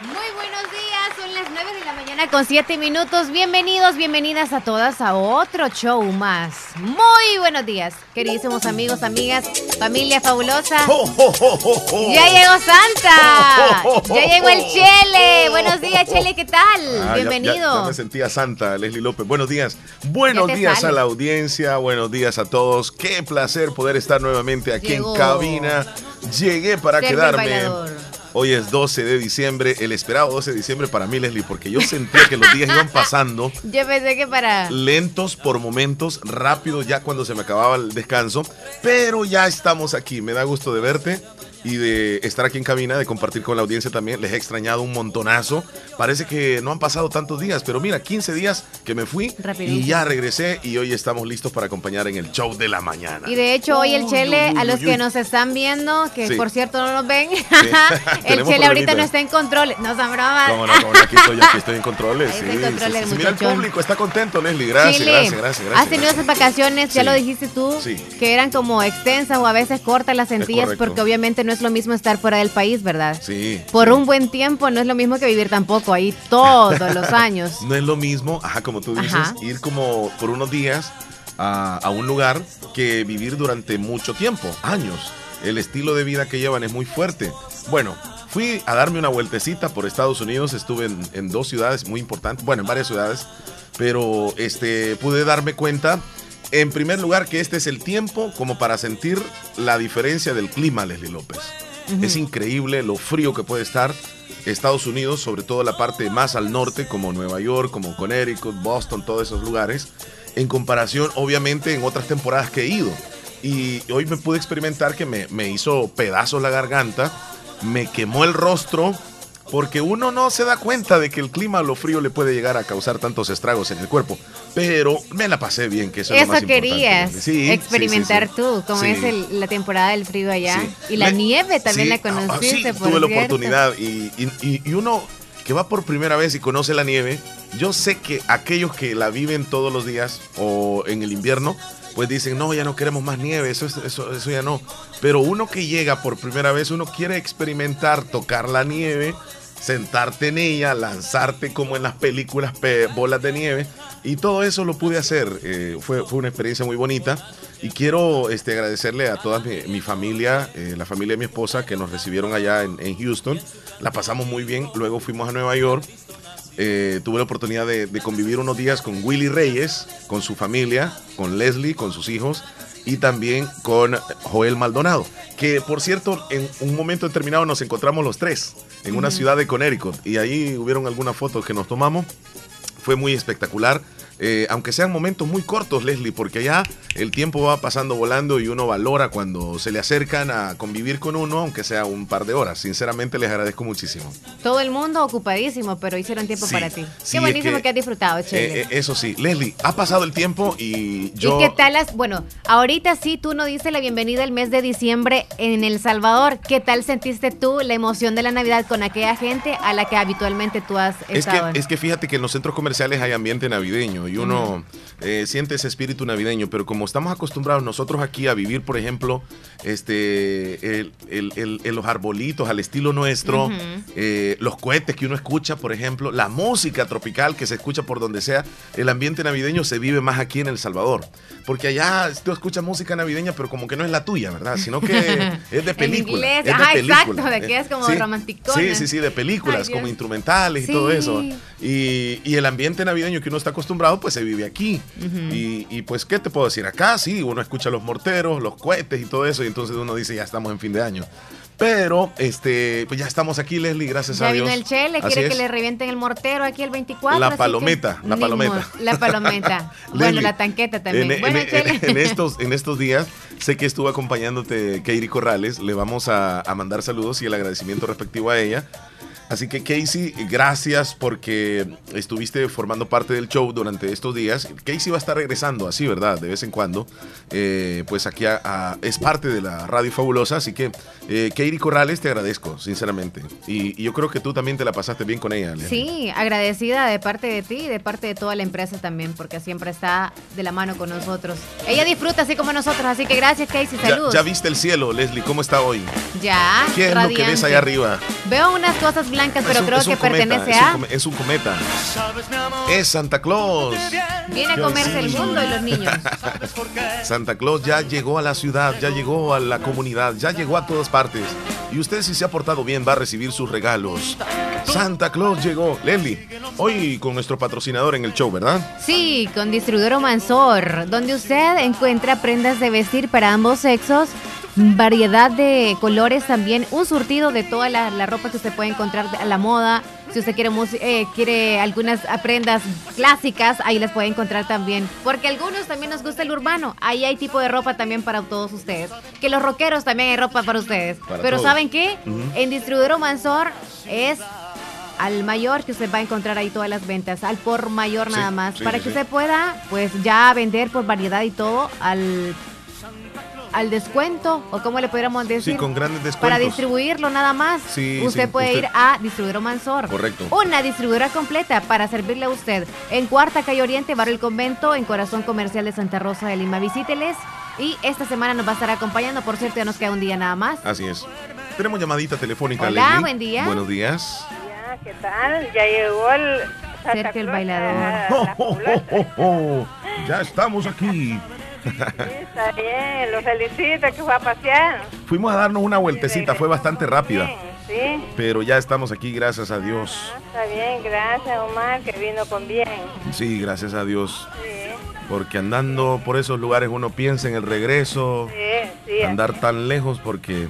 Muy buenos días, son las 9 de la mañana con 7 minutos. Bienvenidos, bienvenidas a todas a otro show más. Muy buenos días, queridísimos amigos, amigas, familia fabulosa. Ya llegó Santa, ya llegó el Chele. Buenos días, Chele, ¿qué tal? Ah, Bienvenido. Ya, ya me sentía santa, Leslie López. Buenos días. Buenos días sale. a la audiencia, buenos días a todos. Qué placer poder estar nuevamente aquí Llegó. en cabina. Llegué para quedarme. Hoy es 12 de diciembre, el esperado 12 de diciembre para mí, Leslie, porque yo sentía que los días iban pasando Yo pensé que para... lentos por momentos, rápido ya cuando se me acababa el descanso, pero ya estamos aquí. Me da gusto de verte y de estar aquí en cabina, de compartir con la audiencia también. Les he extrañado un montonazo. Parece que no han pasado tantos días, pero mira, 15 días que me fui Rapidísimo. y ya regresé y hoy estamos listos para acompañar en el show de la mañana. Y de hecho hoy el Chele, uy, uy, a los uy, que nos están viendo, que Sí. por cierto no nos ven, el Chele ahorita no está en control. No son bromas. No, no, aquí estoy, aquí estoy en controles. Sí, sí. Mira el público, está contento, Leslie. Gracias, Chile, gracias, gracias, gracias. has tenido esas vacaciones, ya Sí. lo dijiste tú, Sí. que eran como extensas o a veces cortas las sentías, porque obviamente no es lo mismo estar fuera del país, ¿verdad? Sí. Por sí. un buen tiempo no es lo mismo que vivir tampoco ahí todos los años. No es lo mismo, ajá, como tú dices, Ajá. ir como por unos días a, a un lugar que vivir durante mucho tiempo, años. El estilo de vida que llevan es muy fuerte. Bueno, fui a darme una vueltecita por Estados Unidos, estuve en, en dos ciudades muy importantes, bueno, en varias ciudades, pero este, pude darme cuenta, en primer lugar, que este es el tiempo como para sentir la diferencia del clima, Leslie López. Es increíble lo frío que puede estar Estados Unidos, sobre todo la parte más al norte, como Nueva York, como Connecticut, Boston, todos esos lugares, en comparación, obviamente, en otras temporadas que he ido. Y hoy me pude experimentar que me, me hizo pedazos la garganta, me quemó el rostro, porque uno no se da cuenta de que el clima, lo frío, le puede llegar a causar tantos estragos en el cuerpo. Pero me la pasé bien, que eso, es lo Eso más querías Sí, experimentar sí, sí. tú, como es el- la temporada del frío allá. Y la Me- nieve también la ah, ah, conociste, sí, por tuve la oportunidad y, y- y- y uno que va por primera vez y conoce la nieve, yo sé que aquellos que la viven todos los días o en el invierno, pues dicen, no, ya no queremos más nieve, eso, es- eso, eso ya no. Pero uno que llega por primera vez, uno quiere experimentar, tocar la nieve, sentarte en ella, lanzarte como en las películas pe- bolas de nieve. Y todo eso lo pude hacer. eh, fue, fue una experiencia muy bonita. Y quiero este, agradecerle a toda mi, mi familia, eh, la familia de mi esposa, que nos recibieron allá en, en Houston. La pasamos muy bien. Luego fuimos a Nueva York. Eh, tuve la oportunidad de, de convivir unos días con Willy Reyes, con su familia, con Leslie, con sus hijos y también con Joel Maldonado. Que por cierto, en un momento determinado nos encontramos los tres en una ciudad de Connecticut y ahí hubieron algunas fotos que nos tomamos. Fue muy espectacular. Eh, aunque sean momentos muy cortos, Leslie, porque allá el tiempo va pasando volando y uno valora cuando se le acercan a convivir con uno, aunque sea un par de horas. Sinceramente les agradezco muchísimo. Todo el mundo ocupadísimo, pero hicieron tiempo Sí, para ti. sí, Qué es buenísimo que- que, has disfrutado, Chele. Eh, eh, eso sí, Leslie, ha pasado el tiempo y yo... ¿Y qué tal las, bueno, ahorita sí tú no dices la bienvenida al mes de diciembre en El Salvador. ¿Qué tal sentiste tú la emoción de la Navidad con aquella gente a la que habitualmente tú has Es estado? que, es que fíjate que en los centros comerciales hay ambiente navideño y uno eh, siente ese espíritu navideño, pero como estamos acostumbrados nosotros aquí a vivir, por ejemplo, este, el- el- el- el- los arbolitos al estilo nuestro, eh, los cohetes que uno escucha, por ejemplo, la música tropical que se escucha por donde sea, el ambiente navideño se vive más aquí en El Salvador. Porque allá tú escuchas música navideña, pero como que no es la tuya, ¿verdad? Sino que es de película. es de ajá, película. exacto, de que es como Sí. Sí, sí, sí, de películas, Ay, como instrumentales y Sí. todo eso. Y, y el ambiente navideño que uno está acostumbrado, pues se vive aquí. y, y, pues, ¿qué te puedo decir? Acá sí, uno escucha los morteros, los cohetes y todo eso, y entonces uno dice, ya estamos en fin de año. Pero, este, pues ya estamos aquí, Leslie, gracias Ya a Dios. vino el Chele, Así quiere que le revienten el mortero aquí el 24. La que palometa, la palometa. La palometa. bueno, la tanqueta también. En, bueno, en- Chele. en estos, en estos días, sé que estuvo acompañándote Katie Corrales. Le vamos a, a mandar saludos y el agradecimiento respectivo a ella. Así que Casey, gracias porque estuviste formando parte del show durante estos días. Casey va a estar regresando así, ¿verdad? De vez en cuando. Eh, pues aquí a- a- es parte de la Radio Fabulosa. Así que, eh, Katie Corrales, te agradezco, sinceramente. Y, y yo creo que tú también te la pasaste bien con ella. Sí, agradecida de parte de ti y de parte de toda la empresa también, porque siempre está de la mano con nosotros. Ella disfruta así como nosotros, así que gracias, Casey. Ya, Saludos. ya viste el cielo, Leslie, ¿cómo está hoy? Ya, ¿Qué es lo que ves radiante. allá arriba? Veo unas cosas blancas, pero creo que pertenece a... es un cometa. Es Santa Claus. Viene a comerse el mundo y los niños. Santa Claus ya llegó a la ciudad, ya llegó a la comunidad, ya llegó a todas partes. Y usted si se ha portado bien va a recibir sus regalos. Santa Claus llegó. Leslie, hoy con nuestro patrocinador en el show, ¿verdad? Sí, con Distribuidor Mansor, donde usted encuentra prendas de vestir para ambos sexos variedad de colores también, un surtido de toda la, ropa que usted puede encontrar a la moda. Si usted quiere, eh, quiere algunas prendas clásicas, ahí las puede encontrar también. Porque a algunos también nos gusta el urbano. Ahí hay tipo de ropa también para todos ustedes. Que los rockeros también hay ropa para ustedes. Pero ¿saben qué? En Distribuidor Mansor es al mayor que usted va a encontrar ahí todas las ventas, al por mayor nada más, para que usted pueda pues ya vender por variedad y todo al al descuento o como le pudiéramos decir. Sí, con grandes descuentos. Para distribuirlo nada más. usted puede ir a Distribuidor Mansor. Correcto. Una distribuidora completa para servirle a usted. En Cuarta Calle Oriente, Barrio El Convento, en Corazón Comercial de Santa Rosa de Lima. Visíteles. Y esta semana nos va a estar acompañando. Por cierto, ya nos queda un día nada más. Así es. Tenemos llamadita telefónica. Hola, buen día. Buenos días. ¿Qué tal? Ya llegó el... Cerca el bailador. ya estamos aquí está bien, lo felicito que fue a pasear. Fuimos a darnos una vueltecita, fue bastante rápida. Sí. Pero ya estamos aquí, gracias a Dios. Ah, está bien, gracias Omar, que vino con bien. Sí, gracias a Dios. Sí. Porque andando por esos lugares uno piensa en el regreso, sí, sí, andar tan lejos porque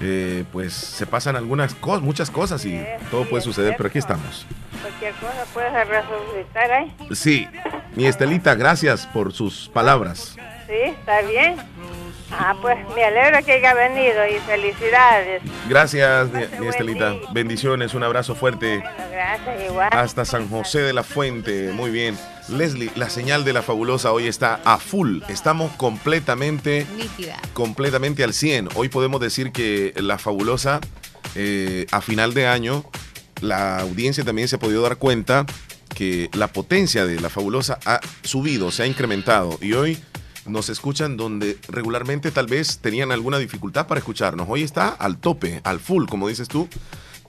eh, pues se pasan algunas cosas, muchas cosas y todo puede suceder, pero aquí estamos. Cualquier cosa puedes resucitar ahí. Sí, mi Estelita, gracias por sus palabras. Sí, está bien. Ah, pues me alegro que haya venido y felicidades. Gracias, mi, Estelita. Bendiciones, un abrazo fuerte. gracias, igual. Hasta San José de la Fuente. Muy bien. Leslie, la señal de la fabulosa hoy está a full. Estamos completamente, completamente al 100. Hoy podemos decir que la fabulosa, eh, a final de año, la audiencia también se ha podido dar cuenta que la potencia de la fabulosa ha subido, se ha incrementado y hoy nos escuchan donde regularmente tal vez tenían alguna dificultad para escucharnos. Hoy está al tope, al full, como dices tú.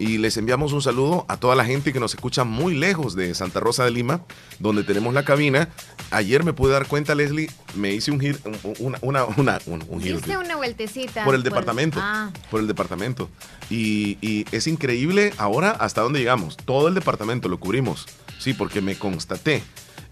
Y les enviamos un saludo a toda la gente que nos escucha muy lejos de Santa Rosa de Lima, donde tenemos la cabina. Ayer me pude dar cuenta, Leslie, me hice un giro, una, una, una, un, Hice una vueltecita. Por el departamento. Ah. Por el departamento. Y, y es increíble ahora hasta dónde llegamos. Todo el departamento lo cubrimos. Sí, porque me constaté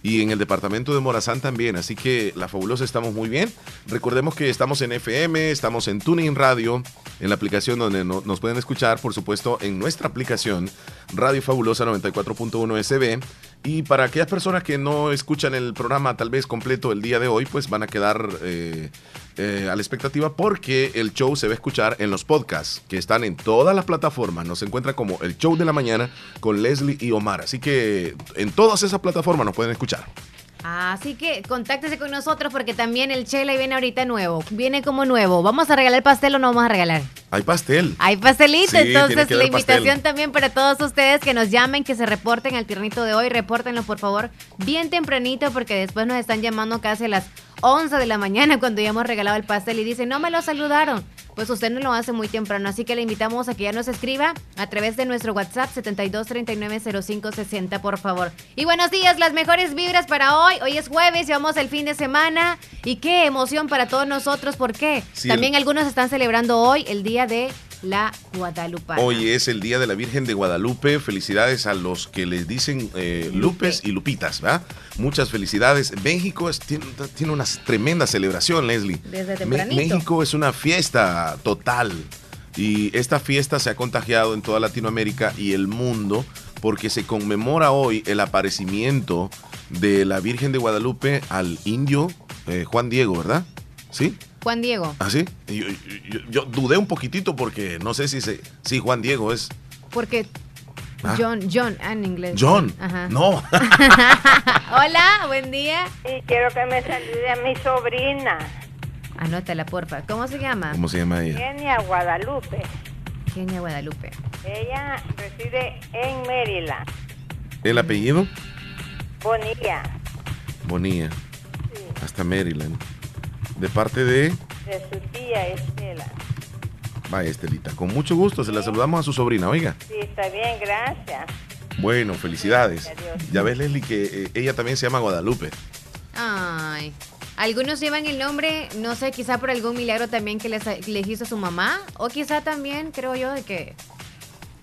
y en el departamento de Morazán también. Así que la fabulosa estamos muy bien. Recordemos que estamos en FM, estamos en Tuning Radio, en la aplicación donde nos pueden escuchar, por supuesto, en nuestra aplicación Radio Fabulosa 94.1 SB. Y para aquellas personas que no escuchan el programa tal vez completo el día de hoy, pues van a quedar eh, eh, a la expectativa porque el show se va a escuchar en los podcasts que están en todas las plataformas. Nos encuentra como el show de la mañana con Leslie y Omar. Así que en todas esas plataformas nos pueden escuchar. Así que contáctese con nosotros porque también el Chela viene ahorita nuevo. Viene como nuevo. ¿Vamos a regalar pastel o no vamos a regalar? Hay pastel. Hay pastelito. Entonces, la invitación también para todos ustedes que nos llamen, que se reporten al tiernito de hoy. Repórtenlo, por favor, bien tempranito porque después nos están llamando casi a las 11 de la mañana cuando ya hemos regalado el pastel y dicen, no me lo saludaron pues usted no lo hace muy temprano. Así que le invitamos a que ya nos escriba a través de nuestro WhatsApp 72390560, por favor. Y buenos días, las mejores vibras para hoy. Hoy es jueves, llevamos el fin de semana. Y qué emoción para todos nosotros, ¿por qué? También algunos están celebrando hoy el día de la Guadalupe. Hoy es el Día de la Virgen de Guadalupe. Felicidades a los que les dicen eh, Lupes y Lupitas, ¿verdad? Muchas felicidades. México tiene, una tremenda celebración, Leslie. Desde tempranito. México es una fiesta total. Y esta fiesta se ha contagiado en toda Latinoamérica y el mundo porque se conmemora hoy el aparecimiento de la Virgen de Guadalupe al indio eh, Juan Diego, ¿verdad? ¿Sí? Juan Diego. ¿Ah, sí? Yo, dudé un poquitito porque no sé si, se, si Juan Diego es. Porque ah. John, John en inglés. John. No. Hola, buen día. Y quiero que me salude a mi sobrina. Anótala, porfa. ¿Cómo se llama? ¿Cómo se llama ella? Kenia Guadalupe. Kenia Guadalupe. Ella reside en Maryland. ¿El apellido? Bonilla. Bonilla. Hasta Maryland. ¿De parte de? De su tía Estela. Vaya, Estelita, con mucho gusto, se la saludamos a su sobrina, oiga. Sí, está bien, gracias. Bueno, felicidades. Ya ves, Leslie, que eh, ella también se llama Guadalupe. Ay. Algunos llevan el nombre, no sé, quizá por algún milagro también que les, les hizo su mamá, o quizá también, creo yo, de que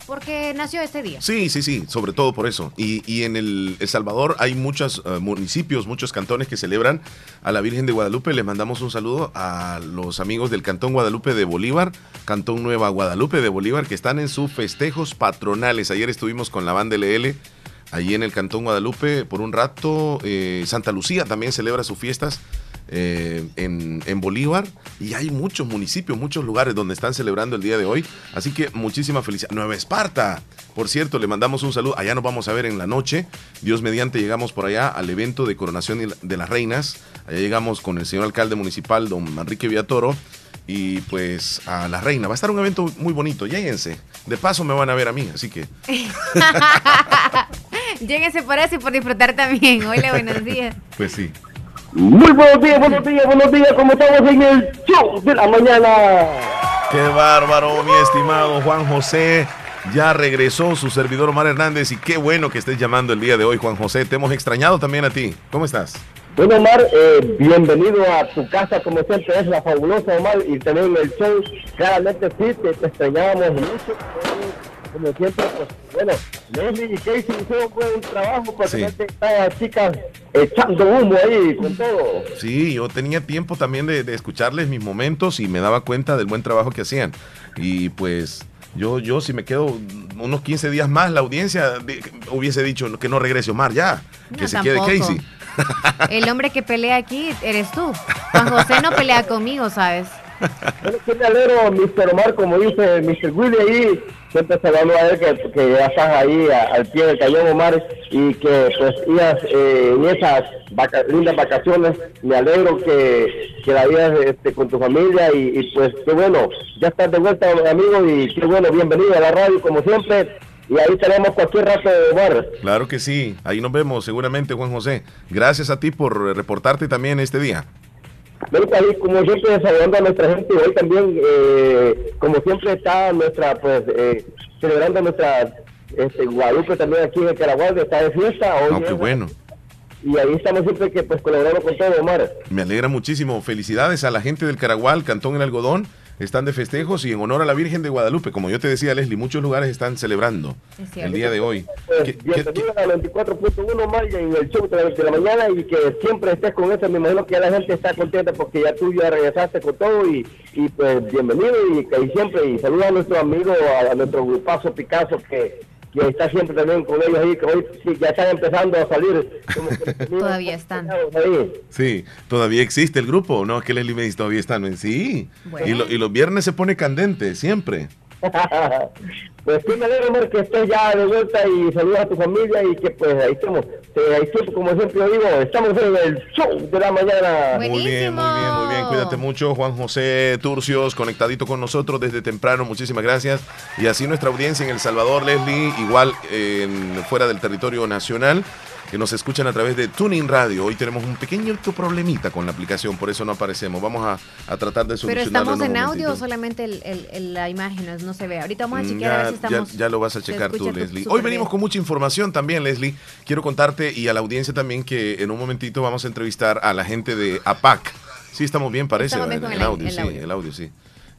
porque nació este día. Sí, sí, sí, sobre todo por eso. Y, en el, Salvador hay muchos eh, municipios, muchos cantones que celebran a la Virgen de Guadalupe. Les mandamos un saludo a los amigos del Cantón Guadalupe de Bolívar, Cantón Nueva Guadalupe de Bolívar, que están en sus festejos patronales. Ayer estuvimos con la banda LL allí en el Cantón Guadalupe por un rato. Eh, Santa Lucía también celebra sus fiestas eh, en, en, Bolívar y hay muchos municipios, muchos lugares donde están celebrando el día de hoy. Así que muchísima felicidad. Nueva Esparta, por cierto, le mandamos un saludo. Allá nos vamos a ver en la noche. Dios mediante llegamos por allá al evento de coronación de las reinas. Allá llegamos con el señor alcalde municipal, don Manrique Villatoro. Y pues a la reina. Va a estar un evento muy bonito. Lléguense. De paso me van a ver a mí, así que. Lléguense por eso y por disfrutar también. Hola, buenos días. Pues sí. Muy buenos días, buenos días, buenos días, ¿cómo estamos en el show de la mañana? Qué bárbaro, mi estimado Juan José. Ya regresó su servidor Omar Hernández y qué bueno que estés llamando el día de hoy, Juan José. Te hemos extrañado también a ti. ¿Cómo estás? Bueno, Omar, eh, bienvenido a tu casa, como siempre es la fabulosa, Omar, y tener el show. Claramente sí, te, te extrañábamos mucho como siempre, pues, bueno, Leslie y Casey hicieron buen trabajo porque sí. estas chicas echando humo ahí con todo. Sí, yo tenía tiempo también de, de, escucharles mis momentos y me daba cuenta del buen trabajo que hacían. Y pues yo, yo si me quedo unos 15 días más, la audiencia hubiese dicho que no regrese Omar ya, que no, se tampoco. quede Casey. El hombre que pelea aquí eres tú. Juan José no pelea conmigo, ¿sabes? Bueno, que me alegro, Mr. Omar, como dice Mr. Willy ahí, siempre saludando a él que, que ya estás ahí al pie del cañón, Omar, y que pues ibas eh, en esas vaca lindas vacaciones. Me alegro que, que la vivas este, con tu familia y, y, pues qué bueno, ya estás de vuelta, amigo, y qué bueno, bienvenido a la radio como siempre. Y ahí tenemos cualquier rato de Omar. Claro que sí, ahí nos vemos seguramente, Juan José. Gracias a ti por reportarte también este día. Bueno, como siempre, saludando a nuestra gente, hoy también, eh, como siempre, está nuestra, pues, eh, celebrando nuestra este, Guadalupe también aquí en Caraguay, está de fiesta. Hoy Oh, qué es- bueno. Y ahí estamos siempre que, pues, colaborando con todo, Omar. Me alegra muchísimo. Felicidades a la gente del Caragual, Cantón El Algodón. Están de festejos y en honor a la Virgen de Guadalupe. Como yo te decía, Leslie, muchos lugares están celebrando Es el día de hoy. Pues, ¿Qué- qué- bienvenido a 24.1 Omar y en el show de la, de la mañana y que siempre estés con eso. Me imagino que ya la gente está contenta porque ya tú ya regresaste con todo y, y pues bienvenido y, y siempre y saluda a nuestro amigo, a, a nuestro grupazo Picasso que, que está siempre también con ellos ahí, que hoy sí, ya están empezando a salir. como que Todavía están. Ahí. Sí, todavía existe el grupo, ¿no? Que Leslie me dice, todavía están. Sí. Bueno. Y, lo- y los viernes se pone candente, siempre. pues sí, me alegro, Omar, que estés ya de vuelta y saludos a tu familia y que pues ahí estamos. Eh, ahí siempre, como siempre digo, estamos en el show de la mañana. Bueno. Muy bien, muy bien, muy bien. Cuídate mucho, Juan José Turcios, conectadito con nosotros desde temprano. Muchísimas gracias. Y así nuestra audiencia en El Salvador, Leslie, igual en, fuera del territorio nacional, que nos escuchan a través de Tuning Radio. Hoy tenemos un pequeño problemita con la aplicación, por eso no aparecemos. Vamos a, a tratar de Pero solucionarlo. estamos en en audio o solamente el, el- el- la imagen no, se ve. Ahorita vamos a Mm, chequear a ver si ya, estamos. ya- ya lo vas a checar tú, Leslie. Hoy venimos bien. con mucha información también, Leslie. Quiero contarte y a la audiencia también que en un momentito vamos a entrevistar a la gente de APAC. Sí, estamos bien, parece. Estamos bien con el, audio, sí, audio. el audio, sí.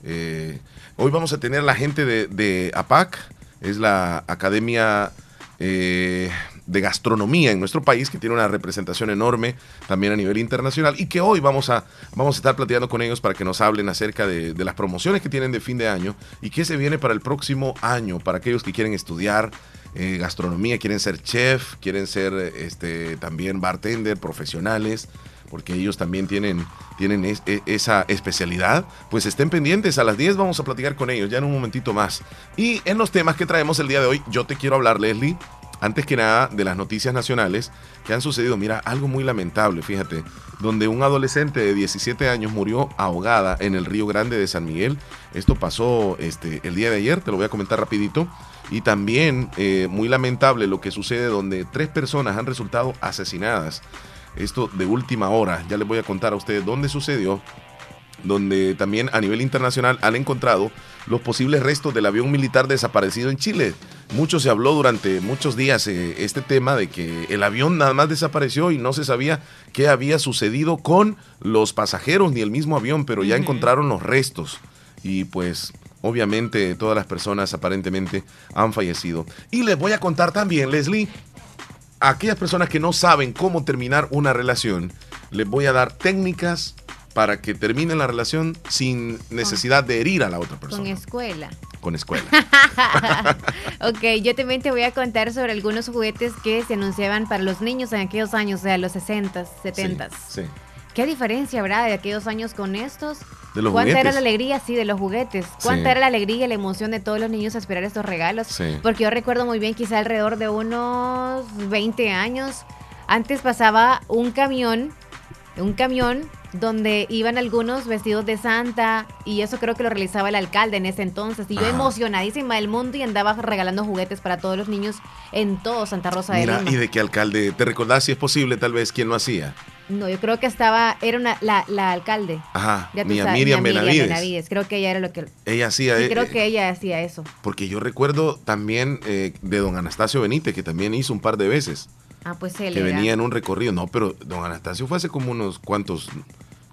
Eh, hoy vamos a tener la gente de, de APAC, es la Academia eh, de Gastronomía en nuestro país, que tiene una representación enorme también a nivel internacional y que hoy vamos a, vamos a estar platicando con ellos para que nos hablen acerca de, las promociones que tienen de fin de año y qué se viene para el próximo año, para aquellos que quieren estudiar eh, gastronomía, quieren ser chef, quieren ser este, también bartender, profesionales, porque ellos también tienen, tienen e- esa especialidad, pues estén pendientes. A las 10 vamos a platicar con ellos, ya en un momentito más. Y en los temas que traemos el día de hoy, yo te quiero hablar, Leslie, antes que nada, de las noticias nacionales que han sucedido. Mira, algo muy lamentable, fíjate, donde un adolescente de 17 años murió ahogada en el Río Grande de San Miguel. Esto pasó este, el día de ayer, te lo voy a comentar rapidito. Y también eh, muy lamentable lo que sucede donde tres personas han resultado asesinadas. Esto de última hora. Ya les voy a contar a ustedes dónde sucedió. Donde también a nivel internacional han encontrado los posibles restos del avión militar desaparecido en Chile. Mucho se habló durante muchos días eh, este tema de que el avión nada más desapareció y no se sabía qué había sucedido con los pasajeros ni el mismo avión, pero ya encontraron los restos. Y pues obviamente todas las personas aparentemente han fallecido. Y les voy a contar también, Leslie, a aquellas personas que no saben cómo terminar una relación, les voy a dar técnicas para que terminen la relación sin necesidad de herir a la otra persona. Con escuela. Con escuela. ok, yo también te voy a contar sobre algunos juguetes que se anunciaban para los niños en aquellos años, o sea, los 60, 70. Sí. ¿Qué diferencia habrá de aquellos años con estos? De los ¿Cuánta juguetes. era la alegría, sí, de los juguetes? ¿Cuánta Sí. era la alegría y la emoción de todos los niños a esperar estos regalos? Sí. Porque yo recuerdo muy bien, quizá alrededor de unos 20 años, antes pasaba un camión, un camión donde iban algunos vestidos de santa y eso creo que lo realizaba el alcalde en ese entonces. Y yo Ajá. emocionadísima del mundo y andaba regalando juguetes para todos los niños en todo Santa Rosa de Mira, Lima. ¿y de qué alcalde? ¿Te recordás si es posible tal vez quién lo hacía? No, yo creo que estaba, era una, la, la alcalde. Ajá, Ya sabes, Miriam Benavides. Creo que ella era lo que... Ella hacía... eh, creo eh, que ella hacía eso. Porque yo recuerdo también eh, de don Anastasio Benítez, que también hizo un par de veces, Ah, pues él que era. venía en un recorrido. No, pero don Anastasio fue hace como unos cuantos...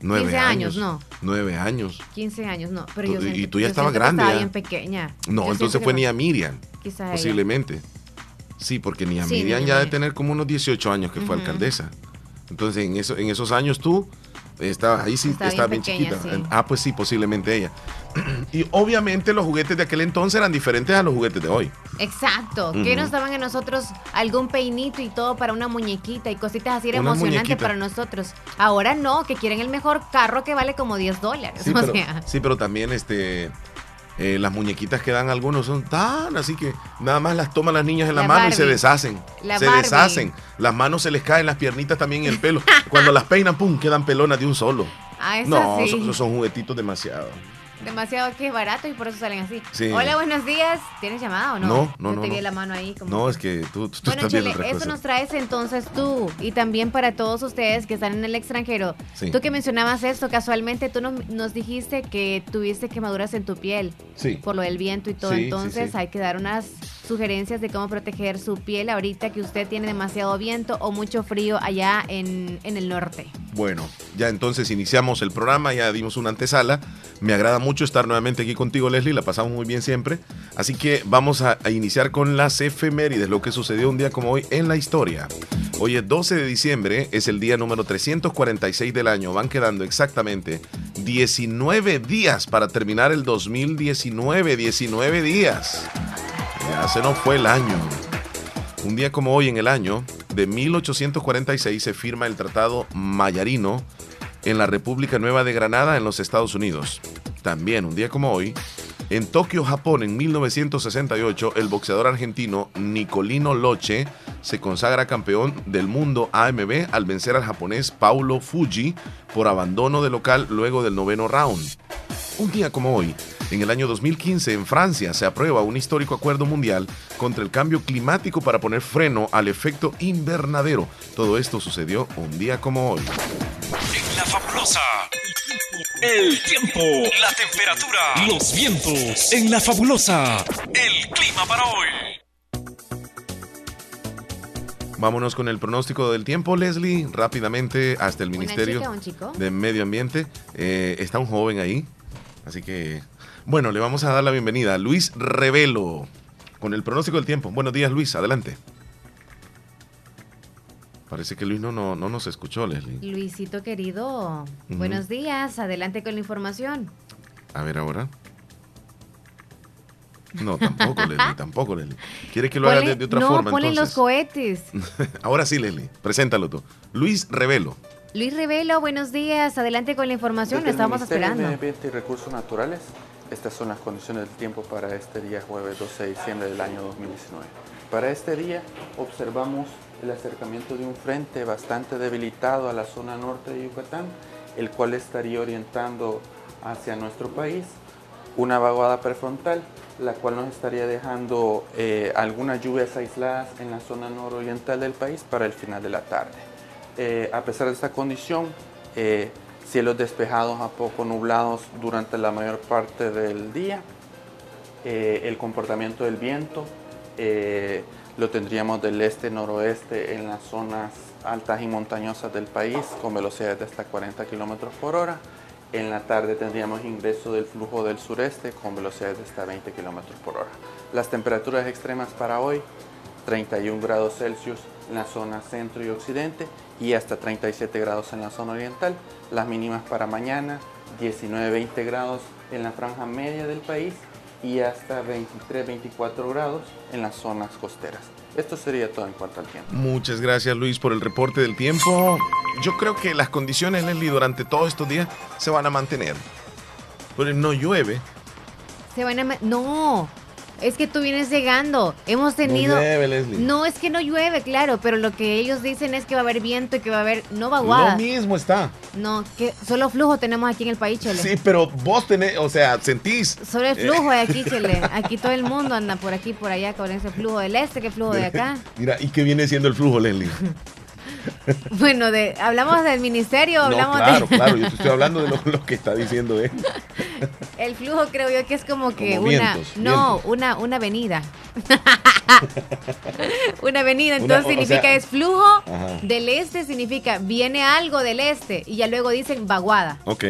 Nueve 15 años, no. Nueve años. 15 años, no. Pero Tú- yo y siento- tú ya estabas siento grande, Estaba ya. bien pequeña. No, Yo entonces siento fue Nia Miriam, Quizá ella. posiblemente. Sí, porque Nia Sí, Miriam ya de Miriam. tener como unos 18 años que fue alcaldesa. Entonces, en, eso, en esos años tú estabas ahí sí, Estaba estabas bien bien, pequeña, chiquita. sí. Ah, pues sí, posiblemente ella. y obviamente los juguetes de aquel entonces eran diferentes a los juguetes de hoy. Exacto. Que nos daban a nosotros algún peinito y todo para una muñequita y cositas así era emocionante muñequita. para nosotros. Ahora no, que quieren el mejor carro que vale como 10 dólares. Sí, o pero, sea, sí, pero también este eh, las muñequitas que dan algunos son tan así que nada más las toman las niñas en la, La mano y se deshacen. La se Barbie. deshacen. Las manos se les caen, las piernitas también el pelo. Cuando las peinan, pum, quedan pelonas de un solo. ah, No, sí. son, son juguetitos demasiado. Demasiado que es barato y por eso salen así. Sí. Hola, buenos días. ¿Tienes llamada o no? No, no, Yo no, te vi no. la mano ahí. Como No, es que tú, tú Bueno, estás otra eso nos traes entonces tú y también para todos ustedes que están en el extranjero. Sí. Tú que mencionabas esto, casualmente tú nos, nos dijiste que tuviste quemaduras en tu piel Sí. por lo del viento y todo. Sí, entonces hay que dar unas sugerencias de cómo proteger su piel ahorita que usted tiene demasiado viento o mucho frío allá en, en el norte. Bueno, ya entonces iniciamos el programa, ya dimos una antesala. Me agrada mucho estar nuevamente aquí contigo, Leslie, la pasamos muy bien siempre. Así que vamos a, a iniciar con las efemérides, lo que sucedió un día como hoy en la historia. Hoy es 12 de diciembre, es el día número 346 del año. Van quedando exactamente 19 días para terminar el 2019. 19 días. Ya se nos fue el año. Un día como hoy en el año de 1846 se firma el Tratado Mayarino en la República Nueva de Granada en los Estados Unidos. También un día como hoy, en Tokio, Japón, en 1968, el boxeador argentino Nicolino Loche se consagra campeón del mundo AMB al vencer al japonés Paulo Fuji por abandono de local luego del noveno round. Un día como hoy, en el año 2015, en Francia, se aprueba un histórico acuerdo mundial contra el cambio climático para poner freno al efecto invernadero. Todo esto sucedió un día como hoy. En la fabulosa. El tiempo, la temperatura, los vientos. En la fabulosa. El clima para hoy. Vámonos con el pronóstico del tiempo, Leslie, rápidamente hasta el ¿Una Ministerio chica de Medio Ambiente. Eh, está un joven ahí, así que, bueno, le vamos a dar la bienvenida a Luis Revelo con el pronóstico del tiempo. Buenos días, Luis, adelante. Parece que Luis no, no, no nos escuchó, Leslie. Luisito querido, buenos días, adelante con la información. A ver ahora. No, tampoco, Leslie, tampoco, Leslie. ¿Quiere que lo haga de, otra no, forma? ponle los entonces? cohetes. Ahora sí, Leslie, preséntalo tú. Luis Revelo. Luis Revelo, buenos días, adelante con la información, lo Desde el estamos de esperando. Medio Ambiente y Recursos Naturales, estas son las condiciones del tiempo para este día jueves 12 de diciembre del año 2019. Para este día observamos el acercamiento de un frente bastante debilitado a la zona norte de Yucatán, el cual estaría orientando hacia nuestro país una vaguada prefrontal, la cual nos estaría dejando eh, algunas lluvias aisladas en la zona nororiental del país para el final de la tarde. Eh, a pesar de esta condición, eh, cielos despejados a poco nublados durante la mayor parte del día. Eh, el comportamiento del viento lo tendríamos del este-noroeste en las zonas altas y montañosas del país con velocidades de hasta 40 km por hora. En la tarde tendríamos ingreso del flujo del sureste con velocidades de hasta 20 km por hora. Las temperaturas extremas para hoy, 31 grados Celsius en la zona centro y occidente y hasta 37 grados en la zona oriental. Las mínimas para mañana, 19-20 grados en la franja media del país y hasta 23-24 grados en las zonas costeras. Esto sería todo en cuanto al tiempo. Muchas gracias Luis por el reporte del tiempo. Yo creo que las condiciones, Leslie, durante todos estos días se van a mantener. Pero no llueve. Se van a... No, es que tú vienes llegando. Hemos tenido. No llueve, Leslie. No, es que no llueve, claro, pero lo que ellos dicen es que va a haber viento y que va a haber. No vaguada. Lo mismo está. No, que solo flujo tenemos aquí en el país, Chele. Sí, pero vos tenés, o sea, sentís. Solo el flujo de aquí, Chele. Aquí todo el mundo anda por aquí, por allá, con ese flujo del este, que flujo de acá. Mira, ¿y qué viene siendo el flujo, Leslie? Bueno, de, hablamos del ministerio, hablamos claro, de... claro, yo te estoy hablando de lo, lo, que está diciendo él. El flujo creo yo que es como que como una... vientos, no, vientos. una, una avenida. una avenida, entonces o- o significa sea- es flujo Ajá. del este, significa viene algo del este y ya luego dicen vaguada. Ok.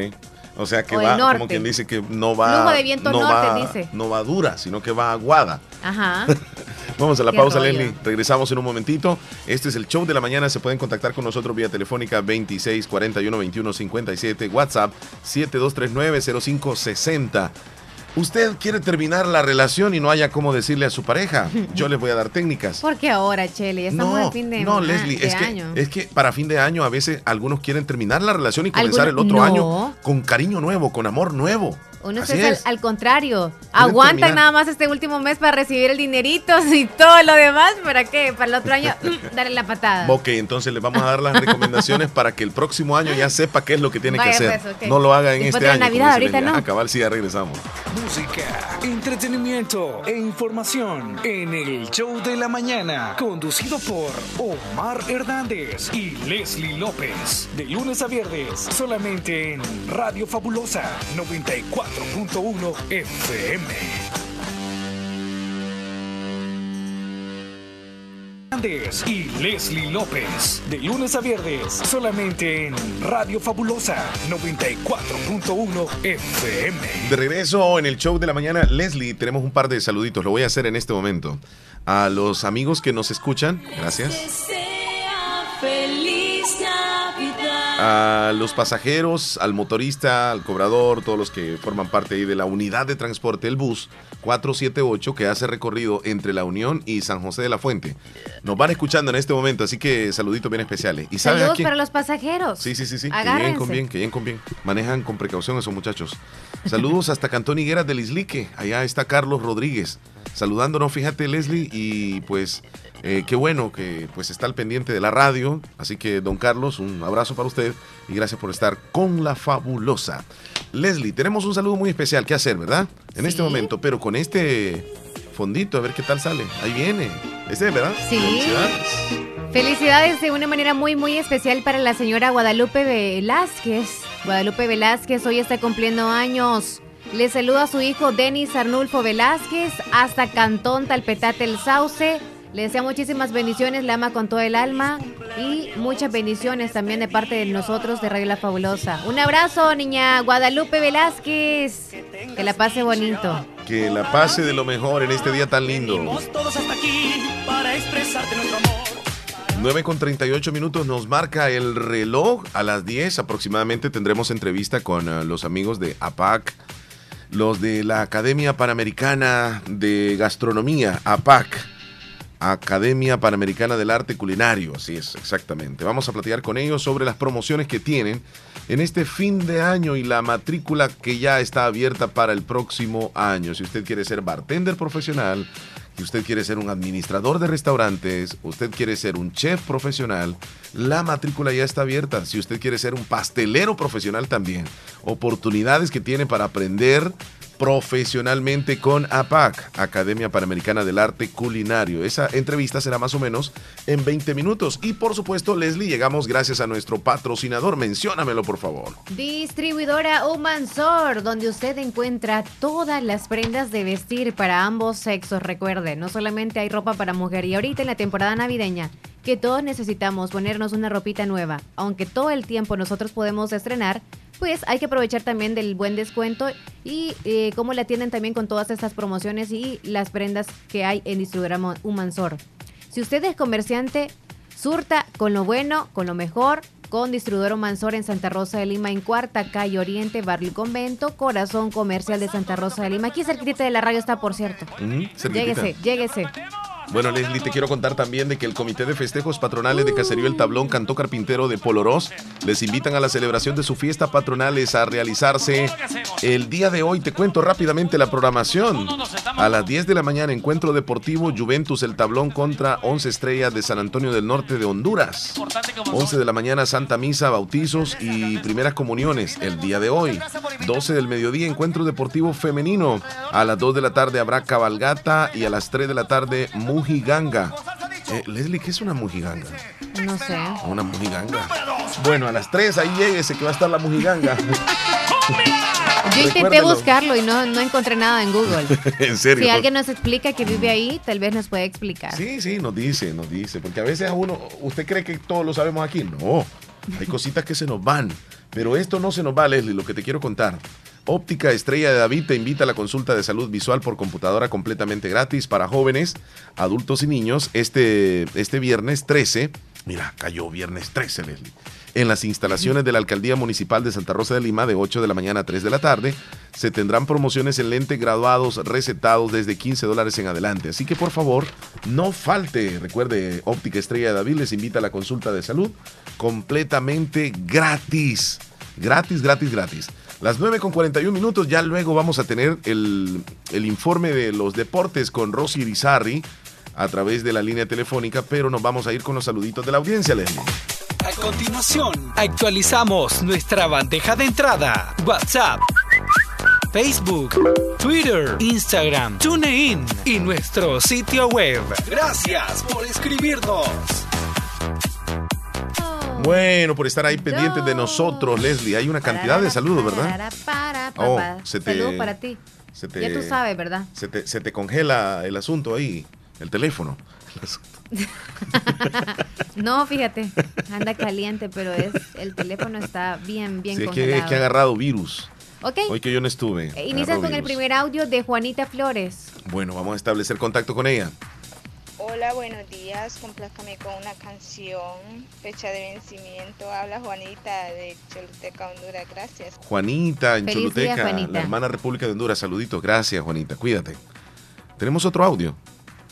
O sea que O va, como quien dice que no va. Flujo de viento no norte, va- dice. No va dura, sino que va aguada. Ajá. Vamos a la Qué pausa, rollo. Leslie. Regresamos en un momentito. Este es el show de la mañana. Se pueden contactar con nosotros vía telefónica 26 41 21 57, WhatsApp 7239 0560. Usted quiere terminar la relación y no haya cómo decirle a su pareja. Yo les voy a dar técnicas. ¿Por qué ahora, Chele? Ya estamos No, al fin de, no, ah, Leslie, de es que, año. es que para fin de año a veces algunos quieren terminar la relación y comenzar el otro no. año con cariño nuevo, con amor nuevo. Uno Así es al, es. al contrario. Aguantan terminar. nada más este último mes para recibir el dinerito y todo lo demás. ¿Para qué? Para el otro año, mm, darle la patada. Ok, entonces les vamos a dar las recomendaciones para que el próximo año ya sepa qué es lo que tiene Vaya, que hacer. pues. No lo haga en Después este año. Navidad, ahorita no. Ah, cabal, sí, ya regresamos. Música, entretenimiento e información en el show de la mañana, conducido por Omar Hernández y Leslie López. De lunes a viernes, solamente en Radio Fabulosa 94.1 FM. Y Leslie López. De lunes a viernes, solamente en Radio Fabulosa 94.1 FM. De regreso en el show de la mañana, Leslie, tenemos un par de saluditos. Lo voy a hacer en este momento. A los amigos que nos escuchan, gracias. Feliz Navidad. A los pasajeros, al motorista, al cobrador, todos los que forman parte ahí de la unidad de transporte, el bus 478 que hace recorrido entre La Unión y San José de la Fuente. Nos van escuchando en este momento, así que saluditos bien especiales. ¿Y sabes a Saludos para los pasajeros. Sí, sí, sí, sí. Que lleguen Agárrense. con bien, que lleguen con bien. Manejan con precaución esos muchachos. Saludos hasta Cantón Higueras del Islique. Allá está Carlos Rodríguez. Saludándonos, fíjate, Leslie. Y pues, eh, qué bueno que pues está al pendiente de la radio. Así que, don Carlos, un abrazo para usted y gracias por estar con la fabulosa. Leslie, tenemos un saludo muy especial que hacer, ¿verdad? En este momento, pero con este fondito, a ver qué tal sale. Ahí viene. Ese, ¿verdad? Sí. Felicidades. Felicidades de una manera muy, muy especial para la señora Guadalupe Velázquez. Guadalupe Velázquez hoy está cumpliendo años. Le saluda a su hijo Denis Arnulfo Velázquez hasta Cantón Talpetate el Sauce. Le desea muchísimas bendiciones, la ama con todo el alma y muchas bendiciones también de parte de nosotros de Radio La Fabulosa. Un abrazo, niña Guadalupe Velázquez. Que la pase bonito. Que la pase de lo mejor en este día tan lindo. todos hasta aquí para expresarte nuestro amor. 9 con 38 minutos nos marca el reloj. A las 10 aproximadamente tendremos entrevista con eh, los amigos de APAC, los de la Academia Panamericana de Gastronomía, APAC. Academia Panamericana del Arte Culinario, así es, exactamente. Vamos a platicar con ellos sobre las promociones que tienen en este fin de año y la matrícula que ya está abierta para el próximo año. Si usted quiere ser bartender profesional, si usted quiere ser un administrador de restaurantes, usted quiere ser un chef profesional, la matrícula ya está abierta. Si usted quiere ser un pastelero profesional también, oportunidades que tiene para aprender profesionalmente con APAC, Academia Panamericana del Arte Culinario. Esa entrevista será más o menos en 20 minutos. Y por supuesto, Leslie, llegamos gracias a nuestro patrocinador. Menciónamelo, por favor. Distribuidora Humansor, donde usted encuentra todas las prendas de vestir para ambos sexos. Recuerde, no solamente hay ropa para mujer y ahorita en la temporada navideña que todos necesitamos ponernos una ropita nueva, aunque todo el tiempo nosotros podemos estrenar, pues hay que aprovechar también del buen descuento y eh, cómo la tienen también con todas estas promociones y las prendas que hay en distribuidora Humansor. Si usted es comerciante, surta con lo bueno, con lo mejor, con distribuidor Mansor en Santa Rosa de Lima, en Cuarta Calle Oriente, Barrio Convento, Corazón Comercial de Santa Rosa de Lima. Aquí cerquita de la radio está, por cierto. Lléguese, lléguese. Bueno, Leslie, te quiero contar también de que el Comité de Festejos Patronales de Caserío El Tablón Cantó Carpintero de Polorós les invitan a la celebración de su fiesta patronales a realizarse el día de hoy. Te cuento rápidamente la programación. A las 10 de la mañana, encuentro deportivo Juventus El Tablón contra 11 Estrellas de San Antonio del Norte de Honduras. 11 de la mañana, Santa Misa, bautizos y primeras comuniones el día de hoy. 12 del mediodía, encuentro deportivo femenino. A las 2 de la tarde habrá cabalgata y a las 3 de la tarde mujiganga. Eh, Leslie, ¿qué es una mujiganga? No sé. Una mujiganga. Bueno, a las 3 ahí lléguese que va a estar la mujiganga. Yo intenté buscarlo y no, no encontré nada en Google. en serio. Si alguien nos explica que vive ahí, tal vez nos puede explicar. Sí, sí, nos dice, nos dice. Porque a veces a uno, ¿usted cree que todos lo sabemos aquí? No, hay cositas que se nos van. Pero esto no se nos va, Leslie, lo que te quiero contar. Óptica Estrella de David te invita a la consulta de salud visual por computadora completamente gratis para jóvenes, adultos y niños este, este viernes 13. Mira, cayó viernes 13, Leslie. En las instalaciones de la Alcaldía Municipal de Santa Rosa de Lima de 8 de la mañana a 3 de la tarde se tendrán promociones en lente graduados recetados desde 15 dólares en adelante. Así que por favor, no falte. Recuerde, Óptica Estrella de David les invita a la consulta de salud completamente gratis. Gratis, gratis, gratis. Las 9 con 41 minutos, ya luego vamos a tener el, el informe de los deportes con Rosy Irizarry a través de la línea telefónica, pero nos vamos a ir con los saluditos de la audiencia, Leslie. A continuación, actualizamos nuestra bandeja de entrada. WhatsApp, Facebook, Twitter, Instagram, TuneIn y nuestro sitio web. Gracias por escribirnos. Bueno, por estar ahí pendientes de nosotros, Leslie. Hay una cantidad de saludos, ¿verdad? Para, Oh, se te- para ti. Se te, Ya tú sabes, ¿verdad? Se te, se te congela el asunto ahí, el teléfono. No, fíjate, anda caliente, pero es el teléfono está bien, bien Sí, es que, congelado. es que ha agarrado virus. Ok, Hoy que yo no estuve. eh, inicias agarró con el primer audio de Juanita Flores. Bueno, vamos a establecer contacto con ella. Hola, buenos días. Complázcame con una canción. Fecha de vencimiento. Habla Juanita de Choluteca, Honduras. Gracias. Juanita en Feliz día, Choluteca, Juanita. la hermana República de Honduras. Saluditos, gracias Juanita, cuídate. Tenemos otro audio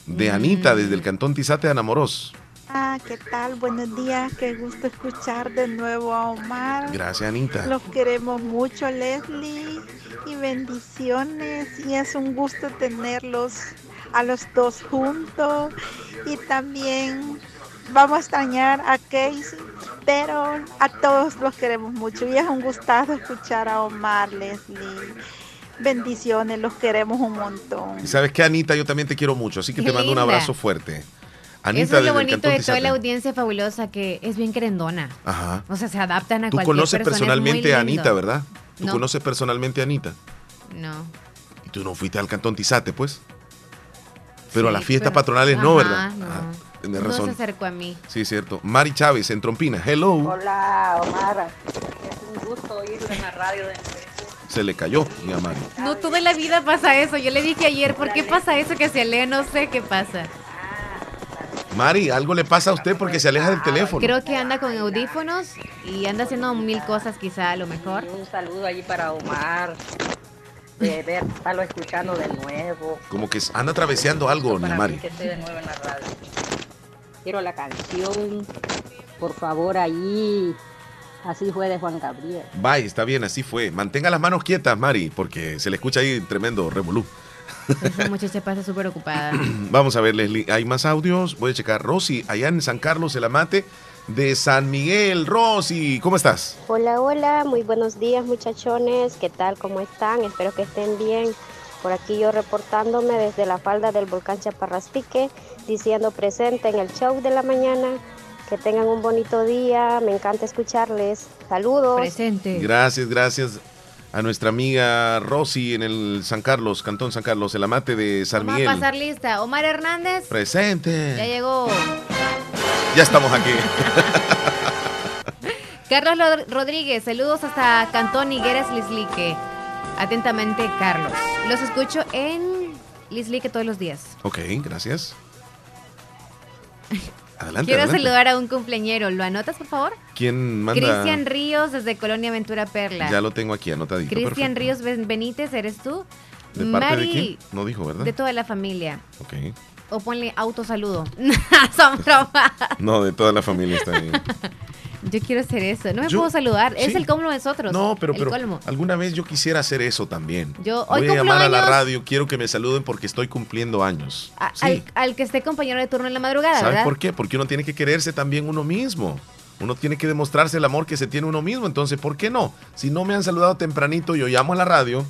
de Mm. Anita desde el cantón Tizate de Anamoros. Ah, ¿qué tal? Buenos días. Qué gusto escuchar de nuevo a Omar. Gracias Anita. Los queremos mucho, Leslie. Y bendiciones. Y es un gusto tenerlos a los dos juntos. Y también vamos a extrañar a Casey. Pero a todos los queremos mucho. Y es un gustazo escuchar a Omar, Leslie. Bendiciones, los queremos un montón. Y sabes que Anita, yo también te quiero mucho, así que Qué te mando un abrazo fuerte. Anita Eso es lo bonito de toda la audiencia fabulosa, que es bien querendona. Ajá. O sea, se adaptan a Tú cualquier conoces persona, personalmente a. Anita, ¿verdad? Tú No. conoces personalmente a Anita. No. Y tú no fuiste al cantón Tizate, pues. Pero a las fiestas pero- patronales no, Ajá, ¿verdad? no. Ah, tienes No se razón. acercó a mí. Sí, cierto. Mari Chávez en Trompina. Hello. Hola, Omar. Es un gusto oírlo en la radio de Se le cayó, mi Mari. No, toda la vida pasa eso. Yo le dije ayer, ¿por qué pasa eso que se lee? No sé qué pasa. Mari, algo le pasa a usted porque se aleja del teléfono. Creo que anda con audífonos y anda haciendo mil cosas quizá a lo mejor. Un saludo allí para Omar. De ver, estarlo escuchando de nuevo. Como que anda traveseando algo, Para Mari. mí que esté de nuevo en la radio. Quiero la canción. Por favor, allí. Así fue de Juan Gabriel. Bye, está bien, así fue. Mantenga las manos quietas, Mari, porque se le escucha ahí tremendo revolú. Esa muchacha pasa súper ocupada. Vamos a ver, Leslie, hay más audios. Voy a checar. Rosy, allá en San Carlos, el Amate, de San Miguel. Rosy, ¿cómo estás? Hola, hola, muy buenos días muchachones, ¿qué tal? ¿Cómo están? Espero que estén bien. Por aquí yo reportándome desde la falda del volcán Chaparrastique, diciendo presente en el show de la mañana. Que tengan un bonito día, me encanta escucharles. Saludos. Presente. Gracias, gracias a nuestra amiga Rosy en el San Carlos, Cantón San Carlos, el amate de San Vamos Miguel. a pasar lista. Omar Hernández. Presente. Ya llegó. Ya estamos aquí. Carlos Rodríguez, saludos hasta Cantón Higueras Lislique. Atentamente, Carlos. Los escucho en Lislique todos los días. ok, gracias. Adelante. Quiero adelante. saludar a un cumpleañero. ¿Lo anotas, por favor? ¿Quién manda? Cristian Ríos, desde Colonia Ventura Perla. Ya lo tengo aquí anotadito. Cristian. Ríos Ben- Benítez, ¿eres tú? ¿De parte de quién? No dijo, ¿verdad? de toda la familia. Ok. O ponle autosaludo. Son bromas. No, de toda la familia está bien. Yo quiero hacer eso. No me Yo- puedo saludar. Es el colmo de nosotros. No, pero, pero alguna vez yo quisiera hacer eso también. Yo- hoy Voy a llamar a la radio, quiero que me saluden porque estoy cumpliendo años. A- Sí. al, al que esté compañero de turno en la madrugada, ¿Sabes por qué? Porque uno tiene que quererse también uno mismo. Uno tiene que demostrarse el amor que se tiene uno mismo. Entonces, ¿por qué no? Si no me han saludado tempranito, yo llamo a la radio.